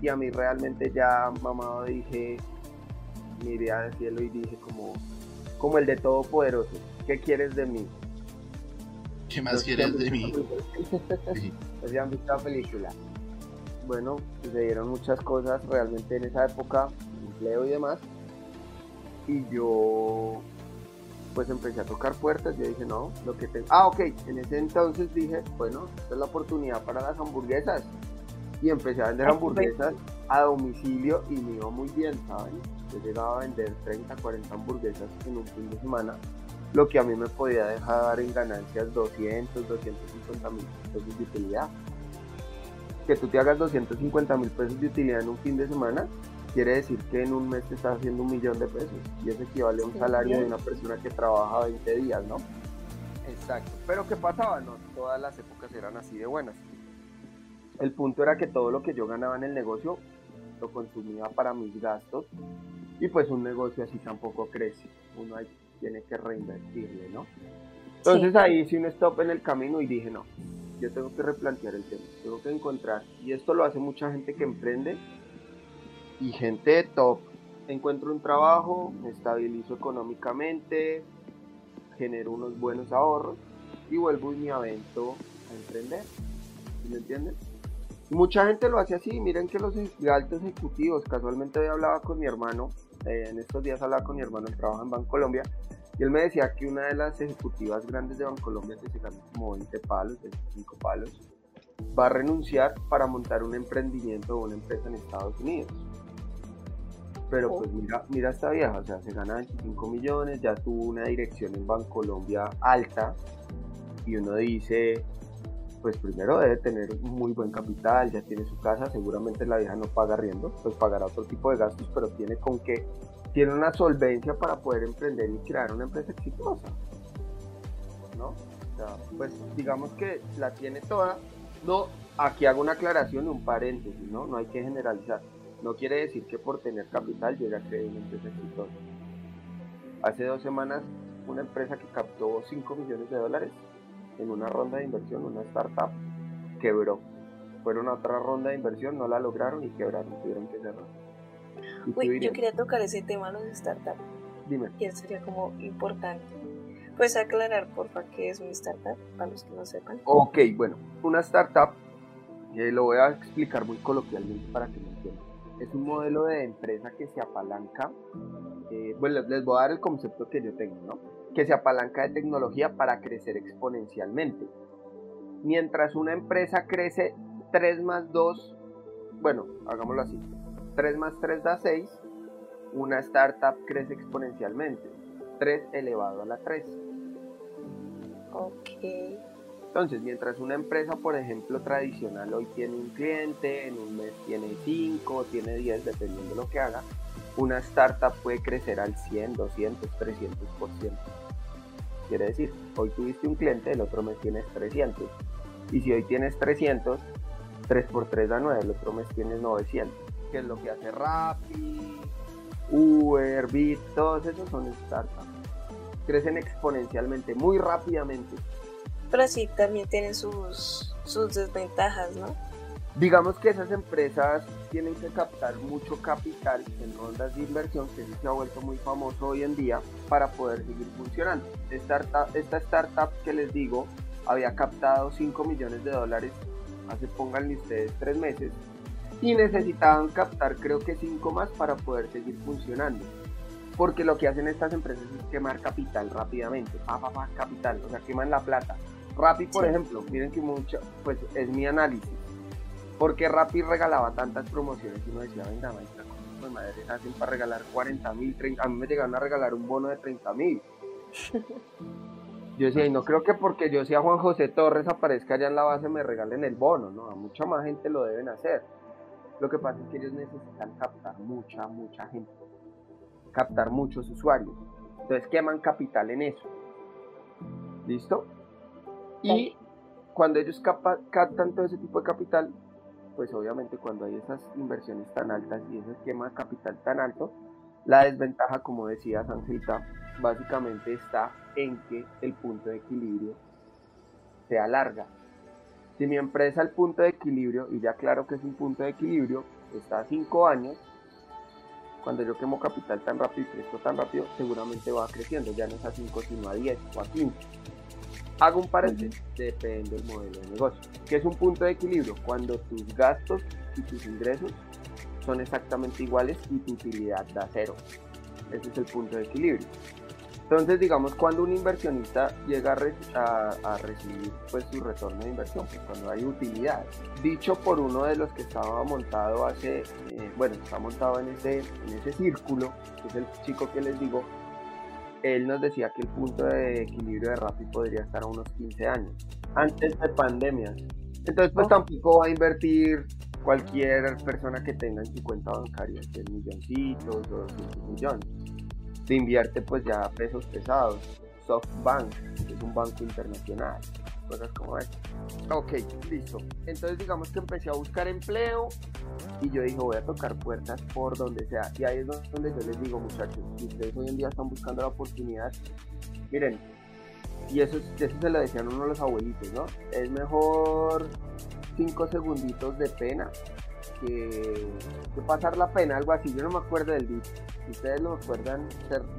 y a mí realmente ya mamado dije, miré al cielo y dije como, como el de Todopoderoso, ¿qué quieres de mí? ¿Qué más quieres de mí? [laughs] han [laughs] visto la película. Bueno, sucedieron muchas cosas realmente en esa época, empleo y demás y yo pues empecé a tocar puertas, yo dije, no, lo que tengo... Ah, ok, en ese entonces dije, bueno, esta es la oportunidad para las hamburguesas. Y empecé a vender hamburguesas a domicilio y me iba muy bien, ¿saben? Yo llegaba a vender 30, 40 hamburguesas en un fin de semana, lo que a mí me podía dejar en ganancias 200, 250 mil pesos de utilidad. Que tú te hagas 250 mil pesos de utilidad en un fin de semana, quiere decir que en un mes te estás haciendo un millón de pesos y eso equivale a un salario de una persona que trabaja 20 días, ¿no? Exacto. Pero ¿qué pasaba? No todas las épocas eran así de buenas. El punto era que todo lo que yo ganaba en el negocio lo consumía para mis gastos y pues un negocio así tampoco crece. Uno ahí tiene que reinvertirle, ¿no? Entonces ahí hice un stop en el camino y dije, no, yo tengo que replantear el tema, tengo que encontrar, y esto lo hace mucha gente que emprende, y gente top. Encuentro un trabajo, me estabilizo económicamente, genero unos buenos ahorros y vuelvo y me avento a emprender. ¿Me entienden? mucha gente lo hace así. Miren que los altos ejecutivos, casualmente hoy hablaba con mi hermano, eh, en estos días hablaba con mi hermano, él trabaja en Bancolombia, y él me decía que una de las ejecutivas grandes de Bancolombia, que se gana como 20 palos, 25 palos, va a renunciar para montar un emprendimiento o una empresa en Estados Unidos. Pero pues mira, mira esta vieja, o sea, se gana 25 millones, ya tuvo una dirección en Bancolombia alta y uno dice, pues primero debe tener muy buen capital, ya tiene su casa, seguramente la vieja no paga riendo, pues pagará otro tipo de gastos, pero tiene con qué, tiene una solvencia para poder emprender y crear una empresa exitosa. ¿No? Pues digamos que la tiene toda. No, aquí hago una aclaración y un paréntesis, ¿no? No hay que generalizar. No quiere decir que por tener capital llegue a creer una empresa exitosa. Hace dos semanas, una empresa que captó 5 millones de dólares en una ronda de inversión, una startup, quebró. Fueron a otra ronda de inversión, no la lograron y quebraron, tuvieron que cerrar. Uy, yo quería tocar ese tema de los startups. Dime. Y sería como importante. Pues aclarar, porfa, qué es una startup, para los que no sepan. Ok, bueno, una startup, eh, lo voy a explicar muy coloquialmente para que me entiendan. Es un modelo de empresa que se apalanca, eh, bueno, les voy a dar el concepto que yo tengo, ¿no? Que se apalanca de tecnología para crecer exponencialmente. Mientras una empresa crece 3 más 2, bueno, hagámoslo así, 3 más 3 da 6, una startup crece exponencialmente, 3 elevado a la 3. Ok. Entonces, mientras una empresa, por ejemplo, tradicional hoy tiene un cliente, en un mes tiene 5, tiene 10, dependiendo de lo que haga, una startup puede crecer al 100, 200, 300%. Quiere decir, hoy tuviste un cliente, el otro mes tienes 300. Y si hoy tienes 300, 3 por 3 da 9, el otro mes tienes 900. Que es lo que hace Rappi, Uber, Bit, todos esos son startups. Crecen exponencialmente, muy rápidamente. Pero sí, también tienen sus, sus desventajas, ¿no? Digamos que esas empresas tienen que captar mucho capital en rondas de inversión, que se ha vuelto muy famoso hoy en día, para poder seguir funcionando. Esta, esta startup que les digo había captado 5 millones de dólares hace, pónganle ustedes, 3 meses, y necesitaban captar creo que 5 más para poder seguir funcionando. Porque lo que hacen estas empresas es quemar capital rápidamente, pa, pa, pa, capital, o sea, queman la plata. Rappi, por ejemplo, miren que mucho, pues es mi análisis. Porque Rappi regalaba tantas promociones y uno decía, venga, maestra, pues madre hacen para regalar 40 mil, 30 A mí me llegaron a regalar un bono de 30 mil. Yo decía, y no creo que porque yo sea Juan José Torres aparezca allá en la base me regalen el bono, no, a mucha más gente lo deben hacer. Lo que pasa es que ellos necesitan captar mucha, mucha gente, captar muchos usuarios. Entonces queman capital en eso. ¿Listo? Y cuando ellos captan todo ese tipo de capital, pues obviamente cuando hay esas inversiones tan altas y ese esquema de capital tan alto, la desventaja, como decía Sanjita, básicamente está en que el punto de equilibrio se alarga. Si mi empresa el punto de equilibrio, y ya claro que es un punto de equilibrio, está a 5 años, cuando yo quemo capital tan rápido y crezco tan rápido, seguramente va creciendo, ya no es a 5 sino a 10 o a 15. Hago un paréntesis, depende del modelo de negocio. que es un punto de equilibrio? Cuando tus gastos y tus ingresos son exactamente iguales y tu utilidad da cero. Ese es el punto de equilibrio. Entonces, digamos, cuando un inversionista llega a, recibir pues, su retorno de inversión, pues cuando hay utilidad. Dicho por uno de los que estaba montado hace, eh, bueno, está montado en ese, en ese círculo, que es el chico que les digo, él nos decía que el punto de equilibrio de Rappi podría estar a unos 15 años, antes de pandemias. Entonces, pues oh. tampoco va a invertir cualquier persona que tenga en su cuenta bancaria 100 milloncitos o 200 millones se invierte pues ya pesos pesados. SoftBank, que es un banco internacional, cosas como eso. Ok, listo. Entonces digamos que empecé a buscar empleo y yo dije voy a tocar puertas por donde sea. Y ahí es donde yo les digo muchachos, si ustedes hoy en día están buscando la oportunidad, miren, y eso, eso se lo decían uno de los abuelitos, ¿no? Es mejor cinco segunditos de pena que, pasar la pena, algo así. Yo no me acuerdo del dicho. Si ustedes lo recuerdan,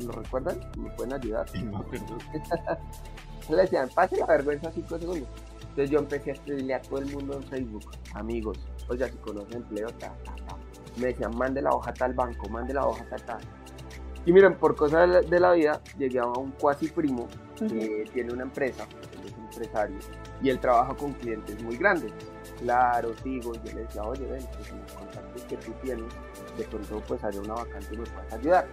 ¿lo recuerdan? ¿Me pueden ayudar? No [laughs] Le decían, pase la vergüenza cinco segundos. Entonces yo empecé a escribirle a todo el mundo en Facebook, amigos, oye, si conocen empleo, ta, Me decían, mande la hoja tal banco, mande la hoja tal, tal. Y miren, por cosas de la vida, llegué a un cuasi primo que tiene una empresa, es un empresario, y él trabaja con clientes muy grandes claro, sigo, yo le decía, oye, ven, pues en los contactos que tú tienes, de pronto pues haré una vacante y me puedes ayudar.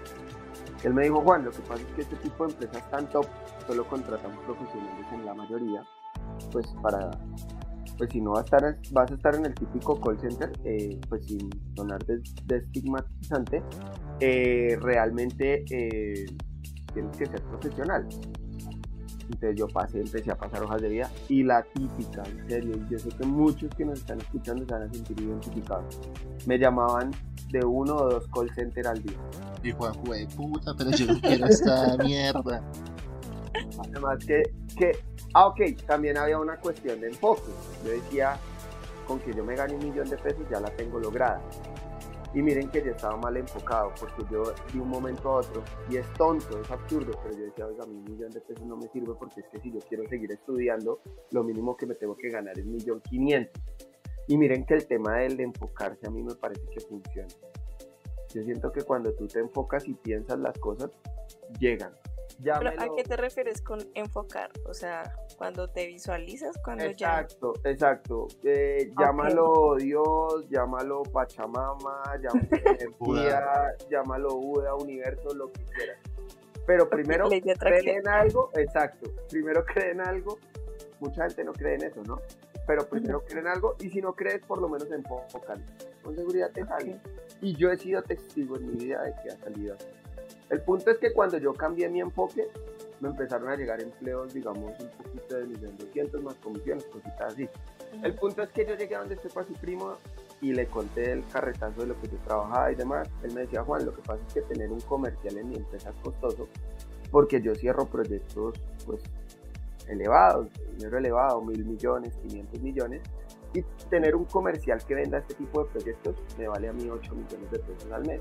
Él me dijo, Juan, lo que pasa es que este tipo de empresas tan top solo contratan profesionales en la mayoría, pues para, pues si no vas a estar, vas a estar en el típico call center, eh, pues sin sonar de, estigmatizante, eh, realmente eh, tienes que ser profesional. Entonces yo pasé, empecé a pasar hojas de vida y la típica, en serio, yo sé que muchos que nos están escuchando se van a sentir identificados. Me llamaban de uno o dos call center al día. Y Juan, de puta, pero yo no quiero esta mierda. Además que, que, ah, ok, también había una cuestión de enfoque. Yo decía, con que yo me gane un millón de pesos ya la tengo lograda. Y miren que yo estaba mal enfocado, porque yo de un momento a otro, y es tonto, es absurdo, pero yo decía, oiga, un millón de pesos no me sirve porque es que si yo quiero seguir estudiando, lo mínimo que me tengo que ganar es millón quinientos. Y miren que el tema del enfocarse a mí me parece que funciona. Yo siento que cuando tú te enfocas y piensas las cosas, llegan. ¿A qué te refieres con enfocar? O sea, cuando te visualizas, cuando exacto, ya... Exacto, eh, llámalo Dios, llámalo Pachamama, llámalo [laughs] energía, llámalo Buda, universo, lo que quieras. Pero primero creen en algo, exacto, primero creen algo, mucha gente no cree en eso, ¿no? Pero primero creen algo y si no crees, por lo menos enfocan. Con seguridad te sale. Y yo he sido testigo en mi vida de que ha salido así. El punto es que cuando yo cambié mi enfoque, me empezaron a llegar empleos, digamos, un poquito de 1.200 más comisiones, cositas así. El punto es que yo llegué a donde estoy para su primo y le conté el carretazo de lo que yo trabajaba y demás. Él me decía, Juan, lo que pasa es que tener un comercial en mi empresa es costoso porque yo cierro proyectos pues elevados, dinero elevado, mil millones, 500 millones, y tener un comercial que venda este tipo de proyectos me vale a mí 8 millones de pesos al mes.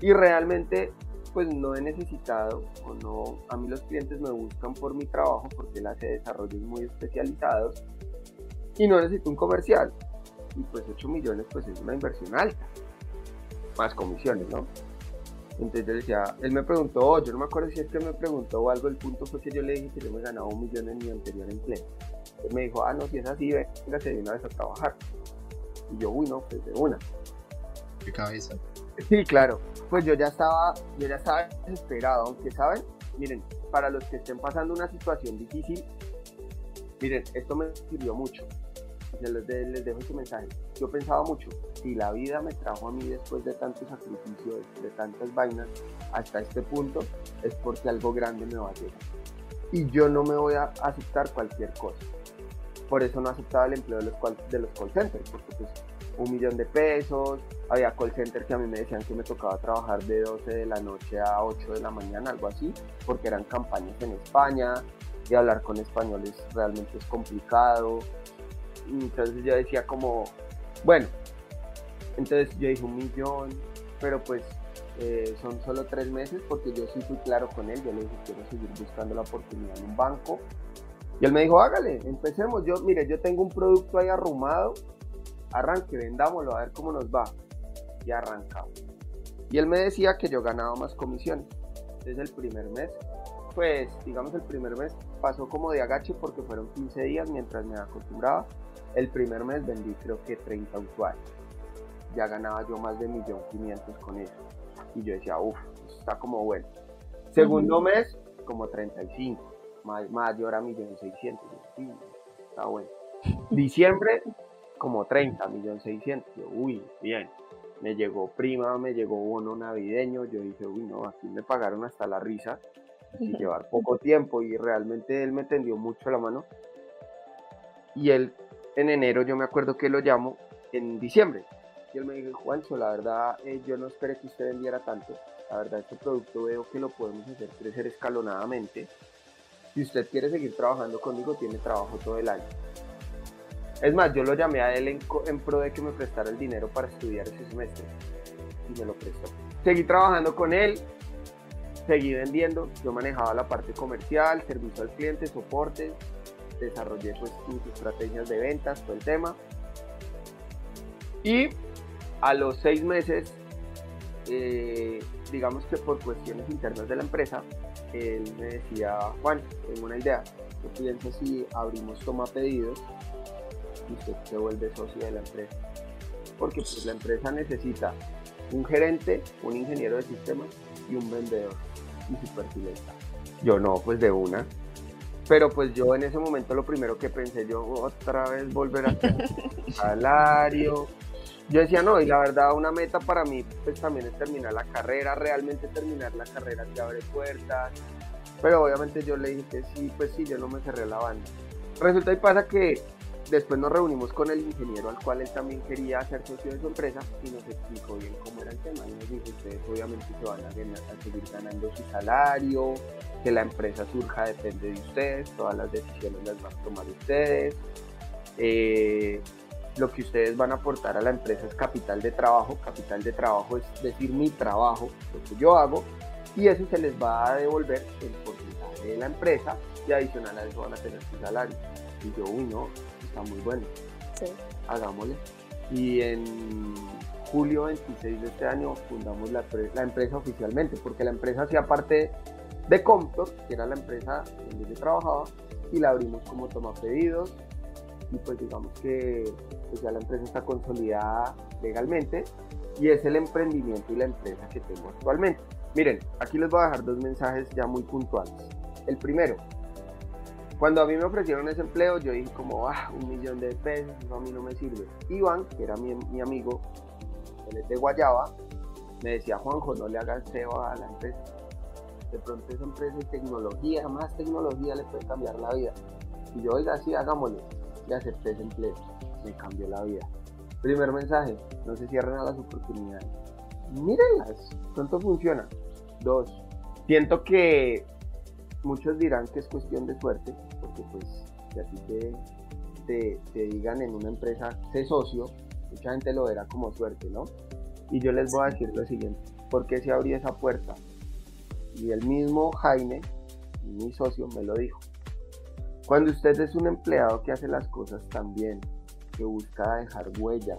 Y realmente pues no he necesitado o no, a mí los clientes me buscan por mi trabajo porque él hace desarrollos muy especializados y no necesito un comercial. Y pues 8 millones pues es una inversión alta, más comisiones, ¿no? Entonces yo decía, él me preguntó, yo no me acuerdo si es que me preguntó o algo, el punto fue que yo le dije que yo me ganaba un millón en mi anterior empleo. Él me dijo, ah, no, si es así, venga, de una vez a trabajar. Y yo, uy, no, pues de una. ¿Qué cabeza? Sí, claro. Pues yo ya estaba, yo ya estaba desesperado, aunque saben, miren, para los que estén pasando una situación difícil, miren, esto me sirvió mucho. Les, les dejo este mensaje. Yo pensaba mucho, si la vida me trajo a mí después de tantos sacrificios, de tantas vainas, hasta este punto, es porque algo grande me va a llegar. Y yo no me voy a aceptar cualquier cosa. Por eso no aceptaba el empleo de los, de los call centers, porque pues un millón de pesos, había call centers que a mí me decían que me tocaba trabajar de 12 de la noche a 8 de la mañana, algo así, porque eran campañas en España y hablar con españoles realmente es complicado. Entonces yo decía como, bueno, entonces yo dije un millón, pero pues eh, son solo tres meses porque yo sí fui claro con él, yo le dije quiero seguir buscando la oportunidad en un banco. Y él me dijo, hágale, empecemos. Yo, mire, yo tengo un producto ahí arrumado arranque, vendámoslo a ver cómo nos va. Y arrancamos. Y él me decía que yo ganaba más comisiones. Entonces el primer mes, pues digamos el primer mes pasó como de agache porque fueron 15 días mientras me acostumbraba. El primer mes vendí creo que 30 usuarios. Ya ganaba yo más de 1.500.000 con eso. Y yo decía, uff, está como bueno. Segundo mes, como 35. Mayor a 1.600.000. Sí, está bueno. [laughs] Diciembre, como 30, millón 600. Yo, uy, bien. Me llegó prima, me llegó bono navideño. Yo dije, uy, no, aquí me pagaron hasta la risa. Y llevar poco tiempo. Y realmente él me tendió mucho la mano. Y él, en enero, yo me acuerdo que lo llamo en diciembre. Y él me dijo, Juancho, la verdad, eh, yo no esperé que usted vendiera tanto. La verdad, este producto veo que lo podemos hacer crecer escalonadamente. Si usted quiere seguir trabajando conmigo, tiene trabajo todo el año. Es más, yo lo llamé a él en, pro de que me prestara el dinero para estudiar ese semestre y me lo prestó. Seguí trabajando con él, seguí vendiendo, yo manejaba la parte comercial, servicio al cliente, soporte, desarrollé pues sus estrategias de ventas, todo el tema. Y a los seis meses, eh, digamos que por cuestiones internas de la empresa, él me decía, Juan, tengo una idea, yo pienso si abrimos toma pedidos y usted se vuelve socio de la empresa. Porque pues, la empresa necesita un gerente, un ingeniero de sistemas y un vendedor y su perfil Yo no, pues de una. Pero pues yo en ese momento lo primero que pensé, yo otra vez volver a [laughs] salario. Yo decía, no, y la verdad una meta para mí pues también es terminar la carrera, realmente terminar la carrera te abre puertas, Pero obviamente yo le dije que sí, pues sí, yo no me cerré la banda. Resulta y pasa que después nos reunimos con el ingeniero al cual él también quería hacer socio de su empresa y nos explicó bien cómo era el tema. Y nos dijo, ustedes obviamente se van a, a seguir ganando su salario, que la empresa surja depende de ustedes, todas las decisiones las van a tomar ustedes. Eh, lo que ustedes van a aportar a la empresa es capital de trabajo. Capital de trabajo es decir mi trabajo, lo que yo hago, y eso se les va a devolver el porcentaje de la empresa y adicional a eso van a tener su salario. Y yo, uy, no, está muy bueno. Sí. Hagámosle. Y en julio 26 de este año fundamos la, la empresa oficialmente, porque la empresa hacía parte de Comptor, que era la empresa donde yo trabajaba, y la abrimos como toma pedidos. Y pues digamos que pues ya la empresa está consolidada legalmente y es el emprendimiento y la empresa que tengo actualmente. Miren, aquí les voy a dejar dos mensajes ya muy puntuales. El primero, cuando a mí me ofrecieron ese empleo, yo dije como, ah, un millón de pesos, a mí no me sirve. Iván, que era mi, mi amigo, él es de Guayaba, me decía, Juanjo, no le hagas SEO a la empresa. De pronto esa empresa de tecnología, más tecnología le puede cambiar la vida. Y yo, oiga, sí, hagámosle. Le acepté ese empleo. Me cambió la vida. Primer mensaje, no se cierren a las oportunidades. Mírenlas, pronto funciona. Dos, siento que muchos dirán que es cuestión de suerte, porque pues si a ti te, te, digan en una empresa, sé socio, mucha gente lo verá como suerte, ¿no? Y yo les voy a decir lo siguiente, ¿por qué se abrió esa puerta? Y el mismo Jaime, mi socio, me lo dijo. Cuando usted es un empleado que hace las cosas tan bien, que busca dejar huella,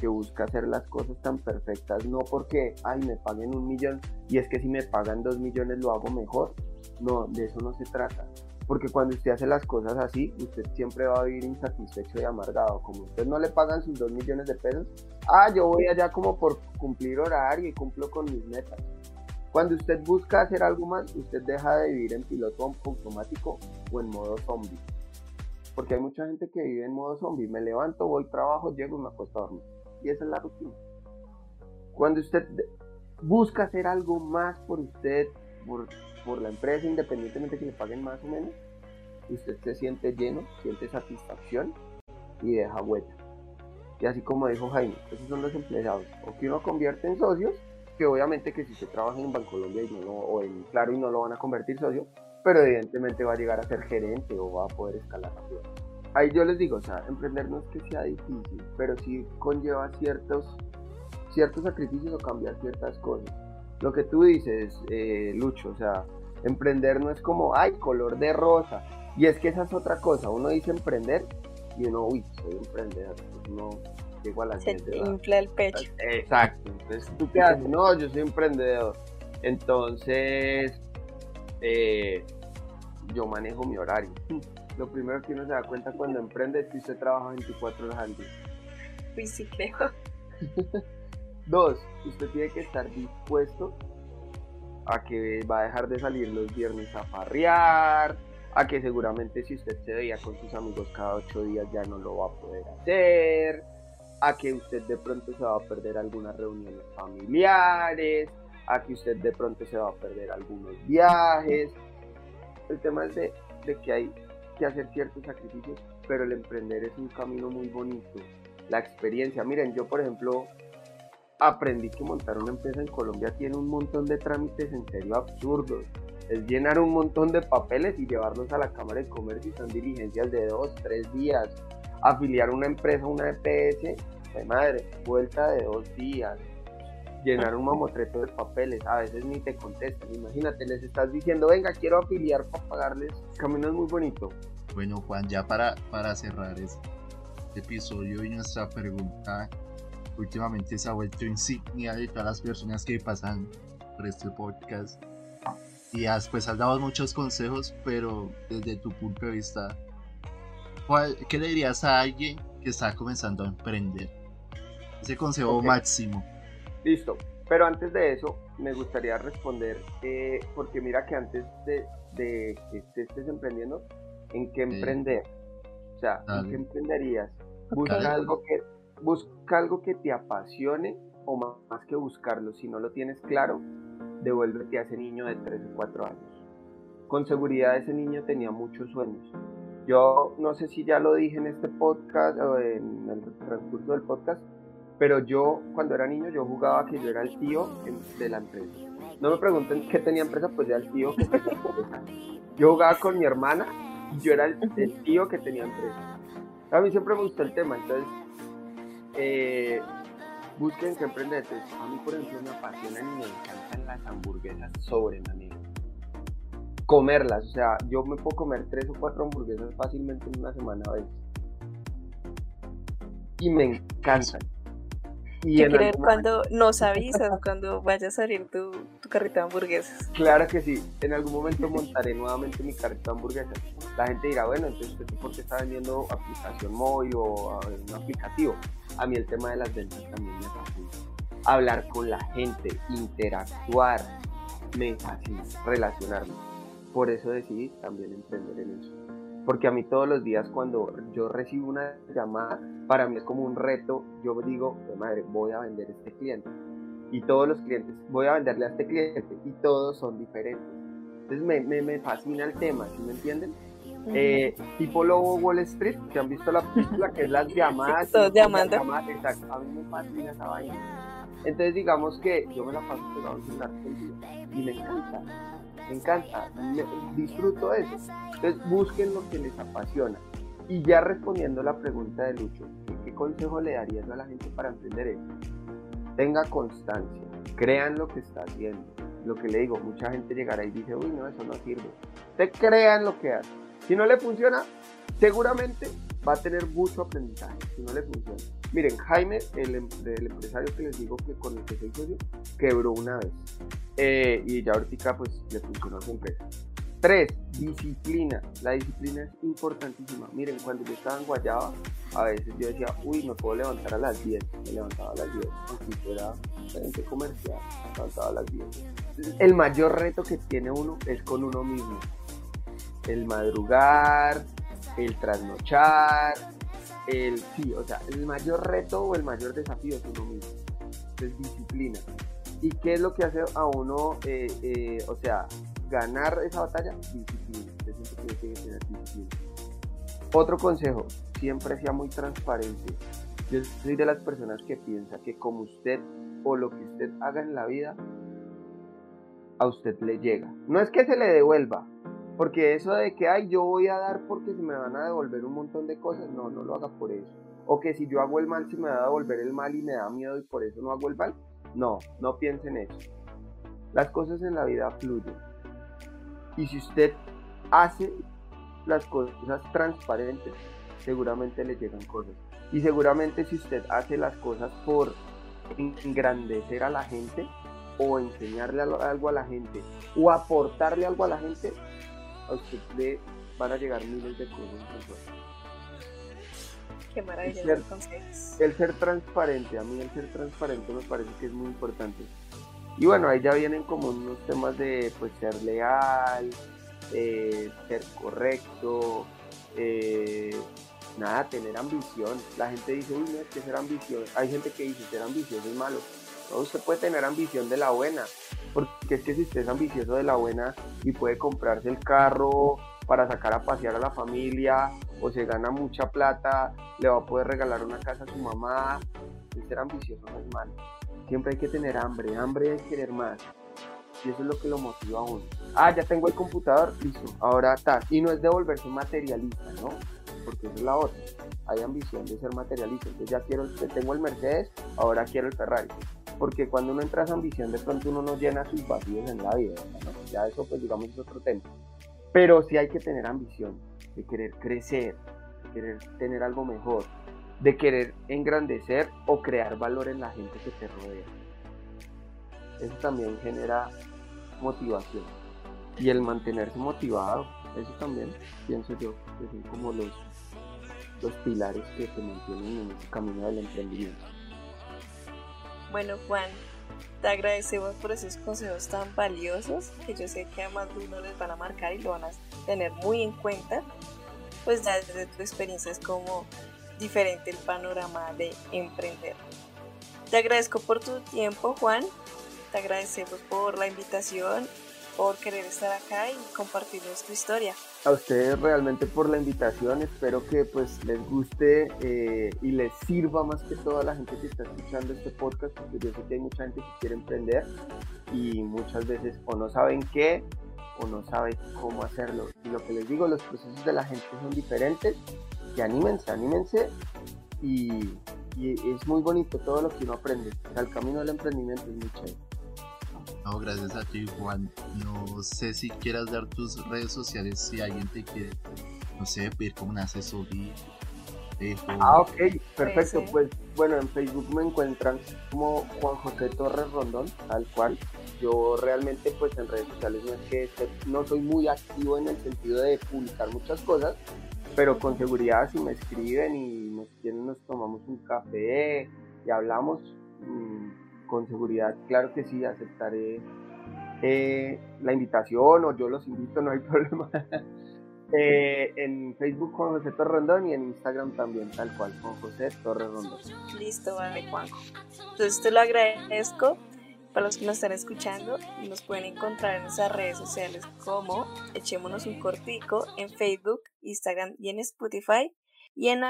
que busca hacer las cosas tan perfectas, no porque, ay, me paguen un millón y es que si me pagan dos millones lo hago mejor. No, de eso no se trata. Porque cuando usted hace las cosas así, usted siempre va a vivir insatisfecho y amargado. Como usted no le pagan sus dos millones de pesos, ah, yo voy allá como por cumplir horario y cumplo con mis metas. Cuando usted busca hacer algo más, usted deja de vivir en piloto automático o en modo zombie. Porque hay mucha gente que vive en modo zombie. Me levanto, voy, trabajo, llego y me acuesto a dormir. Y esa es la rutina. Cuando usted busca hacer algo más por usted, por, por la empresa, independientemente que le paguen más o menos, usted se siente lleno, siente satisfacción y deja huella. Y así como dijo Jaime, esos son los empleados. O que uno convierte en socios, que obviamente que si usted trabaja en Bancolombia y no, o en Claro y no lo van a convertir socio, pero evidentemente va a llegar a ser gerente o va a poder escalar rápido. Ahí yo les digo, o sea, emprender no es que sea difícil, pero sí conlleva ciertos, ciertos sacrificios o cambiar ciertas cosas. Lo que tú dices, eh, Lucho, o sea, emprender no es como, ay, color de rosa. Y es que esa es otra cosa, uno dice emprender y uno, uy, soy emprendedor, pues uno llega a la Se te infla el pecho. Exacto, entonces tú qué haces, no, yo soy emprendedor. Entonces, eh, yo manejo mi horario. [laughs] Lo primero que uno se da cuenta cuando emprende es que usted trabaja 24 horas al día. Uy, sí, creo. [laughs] Dos, usted tiene que estar dispuesto a que va a dejar de salir los viernes a farrear, a que seguramente si usted se veía con sus amigos cada ocho días ya no lo va a poder hacer, a que usted de pronto se va a perder algunas reuniones familiares, a que usted de pronto se va a perder algunos viajes, el tema es de, que hay que hacer ciertos sacrificios, pero el emprender es un camino muy bonito. La experiencia, miren, yo por ejemplo aprendí que montar una empresa en Colombia tiene un montón de trámites en serio absurdos. Es llenar un montón de papeles y llevarlos a la Cámara de Comercio y son diligencias de dos, tres días. Afiliar una empresa una EPS, de madre, vuelta de dos días llenar un mamotreto de papeles, a veces ni te contestan. Imagínate, les estás diciendo, venga, quiero afiliar para pagarles. camino es muy bonito. Bueno, Juan, ya para, para cerrar este episodio y nuestra pregunta, últimamente se ha vuelto insignia de todas las personas que pasan por este podcast. Y has, pues has dado muchos consejos, pero desde tu punto de vista, ¿qué le dirías a alguien que está comenzando a emprender? Ese consejo máximo. Listo. Pero antes de eso, me gustaría responder, eh, porque mira que antes de, que estés emprendiendo, ¿en qué emprender? O sea, ¿en qué emprenderías? Busca algo, que, busca algo que te apasione o más que buscarlo, si no lo tienes claro, devuélvete a ese niño de 3 o 4 años. con seguridad ese niño tenía muchos sueños. Yo no sé si ya lo dije en este podcast o en el transcurso del podcast, pero yo cuando era niño yo jugaba que yo era el tío de la empresa. No me pregunten qué tenía empresa, pues ya el tío. Yo jugaba con mi hermana y yo era el, tío que tenía empresa. A mí siempre me gustó el tema, entonces eh, busquen que emprender. a mí, por ejemplo, me apasionan y me encantan las hamburguesas sobre manera comerlas. O sea, yo me puedo comer tres o cuatro hamburguesas fácilmente en una semana a veces. Y me encantan. Y en creer cuando nos avisas cuando vayas a salir tu, tu, carrito de hamburguesas. Claro que sí, en algún momento montaré nuevamente mi carrito de hamburguesas. La gente dirá, bueno, entonces ¿usted por qué está vendiendo aplicación móvil o un aplicativo? A mí el tema de las ventas también me fascina. Hablar con la gente, interactuar, me fascina, relacionarme por eso decidí también emprender en eso. Porque a mí todos los días cuando yo recibo una llamada, para mí es como un reto, yo digo, madre, voy a vender este cliente. Y todos los clientes, voy a venderle a este cliente y todos son diferentes. Entonces me, me, me fascina el tema, ¿sí me entienden? Eh, tipo Lobo Wall Street, que han visto la película, que es las llamadas. Todos llamando. exacto, a mí me fascina esa vaina. Entonces digamos que yo me la paso pegado en y me encanta me encanta, disfruto eso. Entonces busquen lo que les apasiona. Y ya respondiendo la pregunta de Lucho, ¿qué consejo le darías a la gente para emprender eso? Tenga constancia, crean lo que está haciendo. Lo que le digo, mucha gente llegará y dice, uy, no, eso no sirve. Usted crean lo que hace. Si no le funciona, seguramente va a tener mucho aprendizaje. Si no le funciona. Miren, Jaime, el, em, empresario que les digo que con el que soy socio, quebró una vez. Eh, y ya ahorita pues le funcionó su empresa. Tres, disciplina. La disciplina es importantísima. Miren, cuando yo estaba en Guayaba, a veces yo decía, uy, me puedo levantar a las 10. Me levantaba a las 10. Aunque fuera gerente comercial, me levantaba a las 10. El mayor reto que tiene uno es con uno mismo. El madrugar, el trasnochar, el sí, o sea, el mayor reto o el mayor desafío es uno mismo. Es disciplina. ¿Y qué es lo que hace a uno, eh, eh, o sea, ganar esa batalla? Disciplina. Otro consejo, siempre sea muy transparente. Yo soy de las personas que piensa que como usted o lo que usted haga en la vida, a usted le llega. No es que se le devuelva, porque eso de que, ay, yo voy a dar porque se me van a devolver un montón de cosas, no, no lo haga por eso. O que si yo hago el mal, se me va a devolver el mal y me da miedo y por eso no hago el mal. No, no piensen eso. Las cosas en la vida fluyen. Y si usted hace las cosas transparentes, seguramente le llegan cosas. Y seguramente si usted hace las cosas por engrandecer a la gente o enseñarle algo a la gente o aportarle algo a la gente, a usted le van a llegar miles de cosas. Qué maravilla. El ser, el ser transparente, a mí el ser transparente me parece que es muy importante. Y bueno, ahí ya vienen como unos temas de pues ser leal, eh, ser correcto, eh, nada, tener ambición. La gente dice, uy, no es que ser ambición. Hay gente que dice, ser ambicioso es malo. No, usted puede tener ambición de la buena, porque es que si usted es ambicioso de la buena y puede comprarse el carro para sacar a pasear a la familia o se gana mucha plata, le va a poder regalar una casa a su mamá. Ser ambicioso no es malo. Siempre hay que tener hambre, hambre es querer más. Y eso es lo que lo motiva a uno. Ah, ya tengo el computador, listo, ahora está. Y no es de volverse materialista, ¿no? Porque eso es la otra. Hay ambición de ser materialista. Entonces ya quiero, tengo el Mercedes, ahora quiero el Ferrari. Porque cuando uno entra a esa ambición, de pronto uno no llena sus vacíos en la vida. Ya eso, pues digamos, es otro tema. Pero sí hay que tener ambición de querer crecer, de querer tener algo mejor, de querer engrandecer o crear valor en la gente que te rodea. Eso también genera motivación. Y el mantenerse motivado, eso también pienso yo que son como los, los pilares que te mantienen en ese camino del emprendimiento. Bueno, Juan, te agradecemos por esos consejos tan valiosos que yo sé que a más de uno les van a marcar y lo van a tener muy en cuenta. Pues ya desde tu experiencia es como diferente el panorama de emprender. Te agradezco por tu tiempo, Juan. Te agradecemos por la invitación por querer estar acá y compartir nuestra historia. A ustedes realmente por la invitación, espero que pues les guste eh, y les sirva más que todo a la gente que está escuchando este podcast, porque yo sé que hay mucha gente que quiere emprender y muchas veces o no saben qué o no saben cómo hacerlo. Y lo que les digo, los procesos de la gente son diferentes, y anímense, anímense y, es muy bonito todo lo que uno aprende. el camino del emprendimiento es muy chévere. No, gracias a ti, Juan. No sé si quieras dar tus redes sociales si alguien te quiere, no sé, pedir como una asesoría. Ah, ok, perfecto. Pues bueno, en Facebook me encuentran como Juan José Torres Rondón, tal cual. Yo realmente pues en redes sociales no es que no soy muy activo en el sentido de publicar muchas cosas, pero con seguridad si me escriben y nos quieren nos tomamos un café y hablamos, mm, con seguridad, claro que sí, aceptaré eh, la invitación o yo los invito, no hay [laughs] problema. Eh, en Facebook Juan José Torres Rondón y en Instagram también, tal cual, Juan José Torres Rondón. Listo, vale, Juanjo. Entonces te lo agradezco para los que nos están escuchando nos pueden encontrar en nuestras redes sociales como Echémonos un Cortico en Facebook, Instagram y en Spotify. Y en,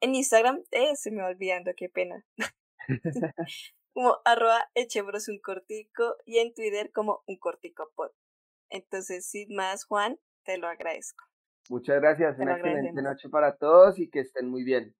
en Instagram, eh, se me va olvidando, qué pena. [laughs] como arroba echebros un cortico y en Twitter como un cortico pod. Entonces, sin más, Juan, te lo agradezco. Muchas gracias, una excelente noche para todos y que estén muy bien.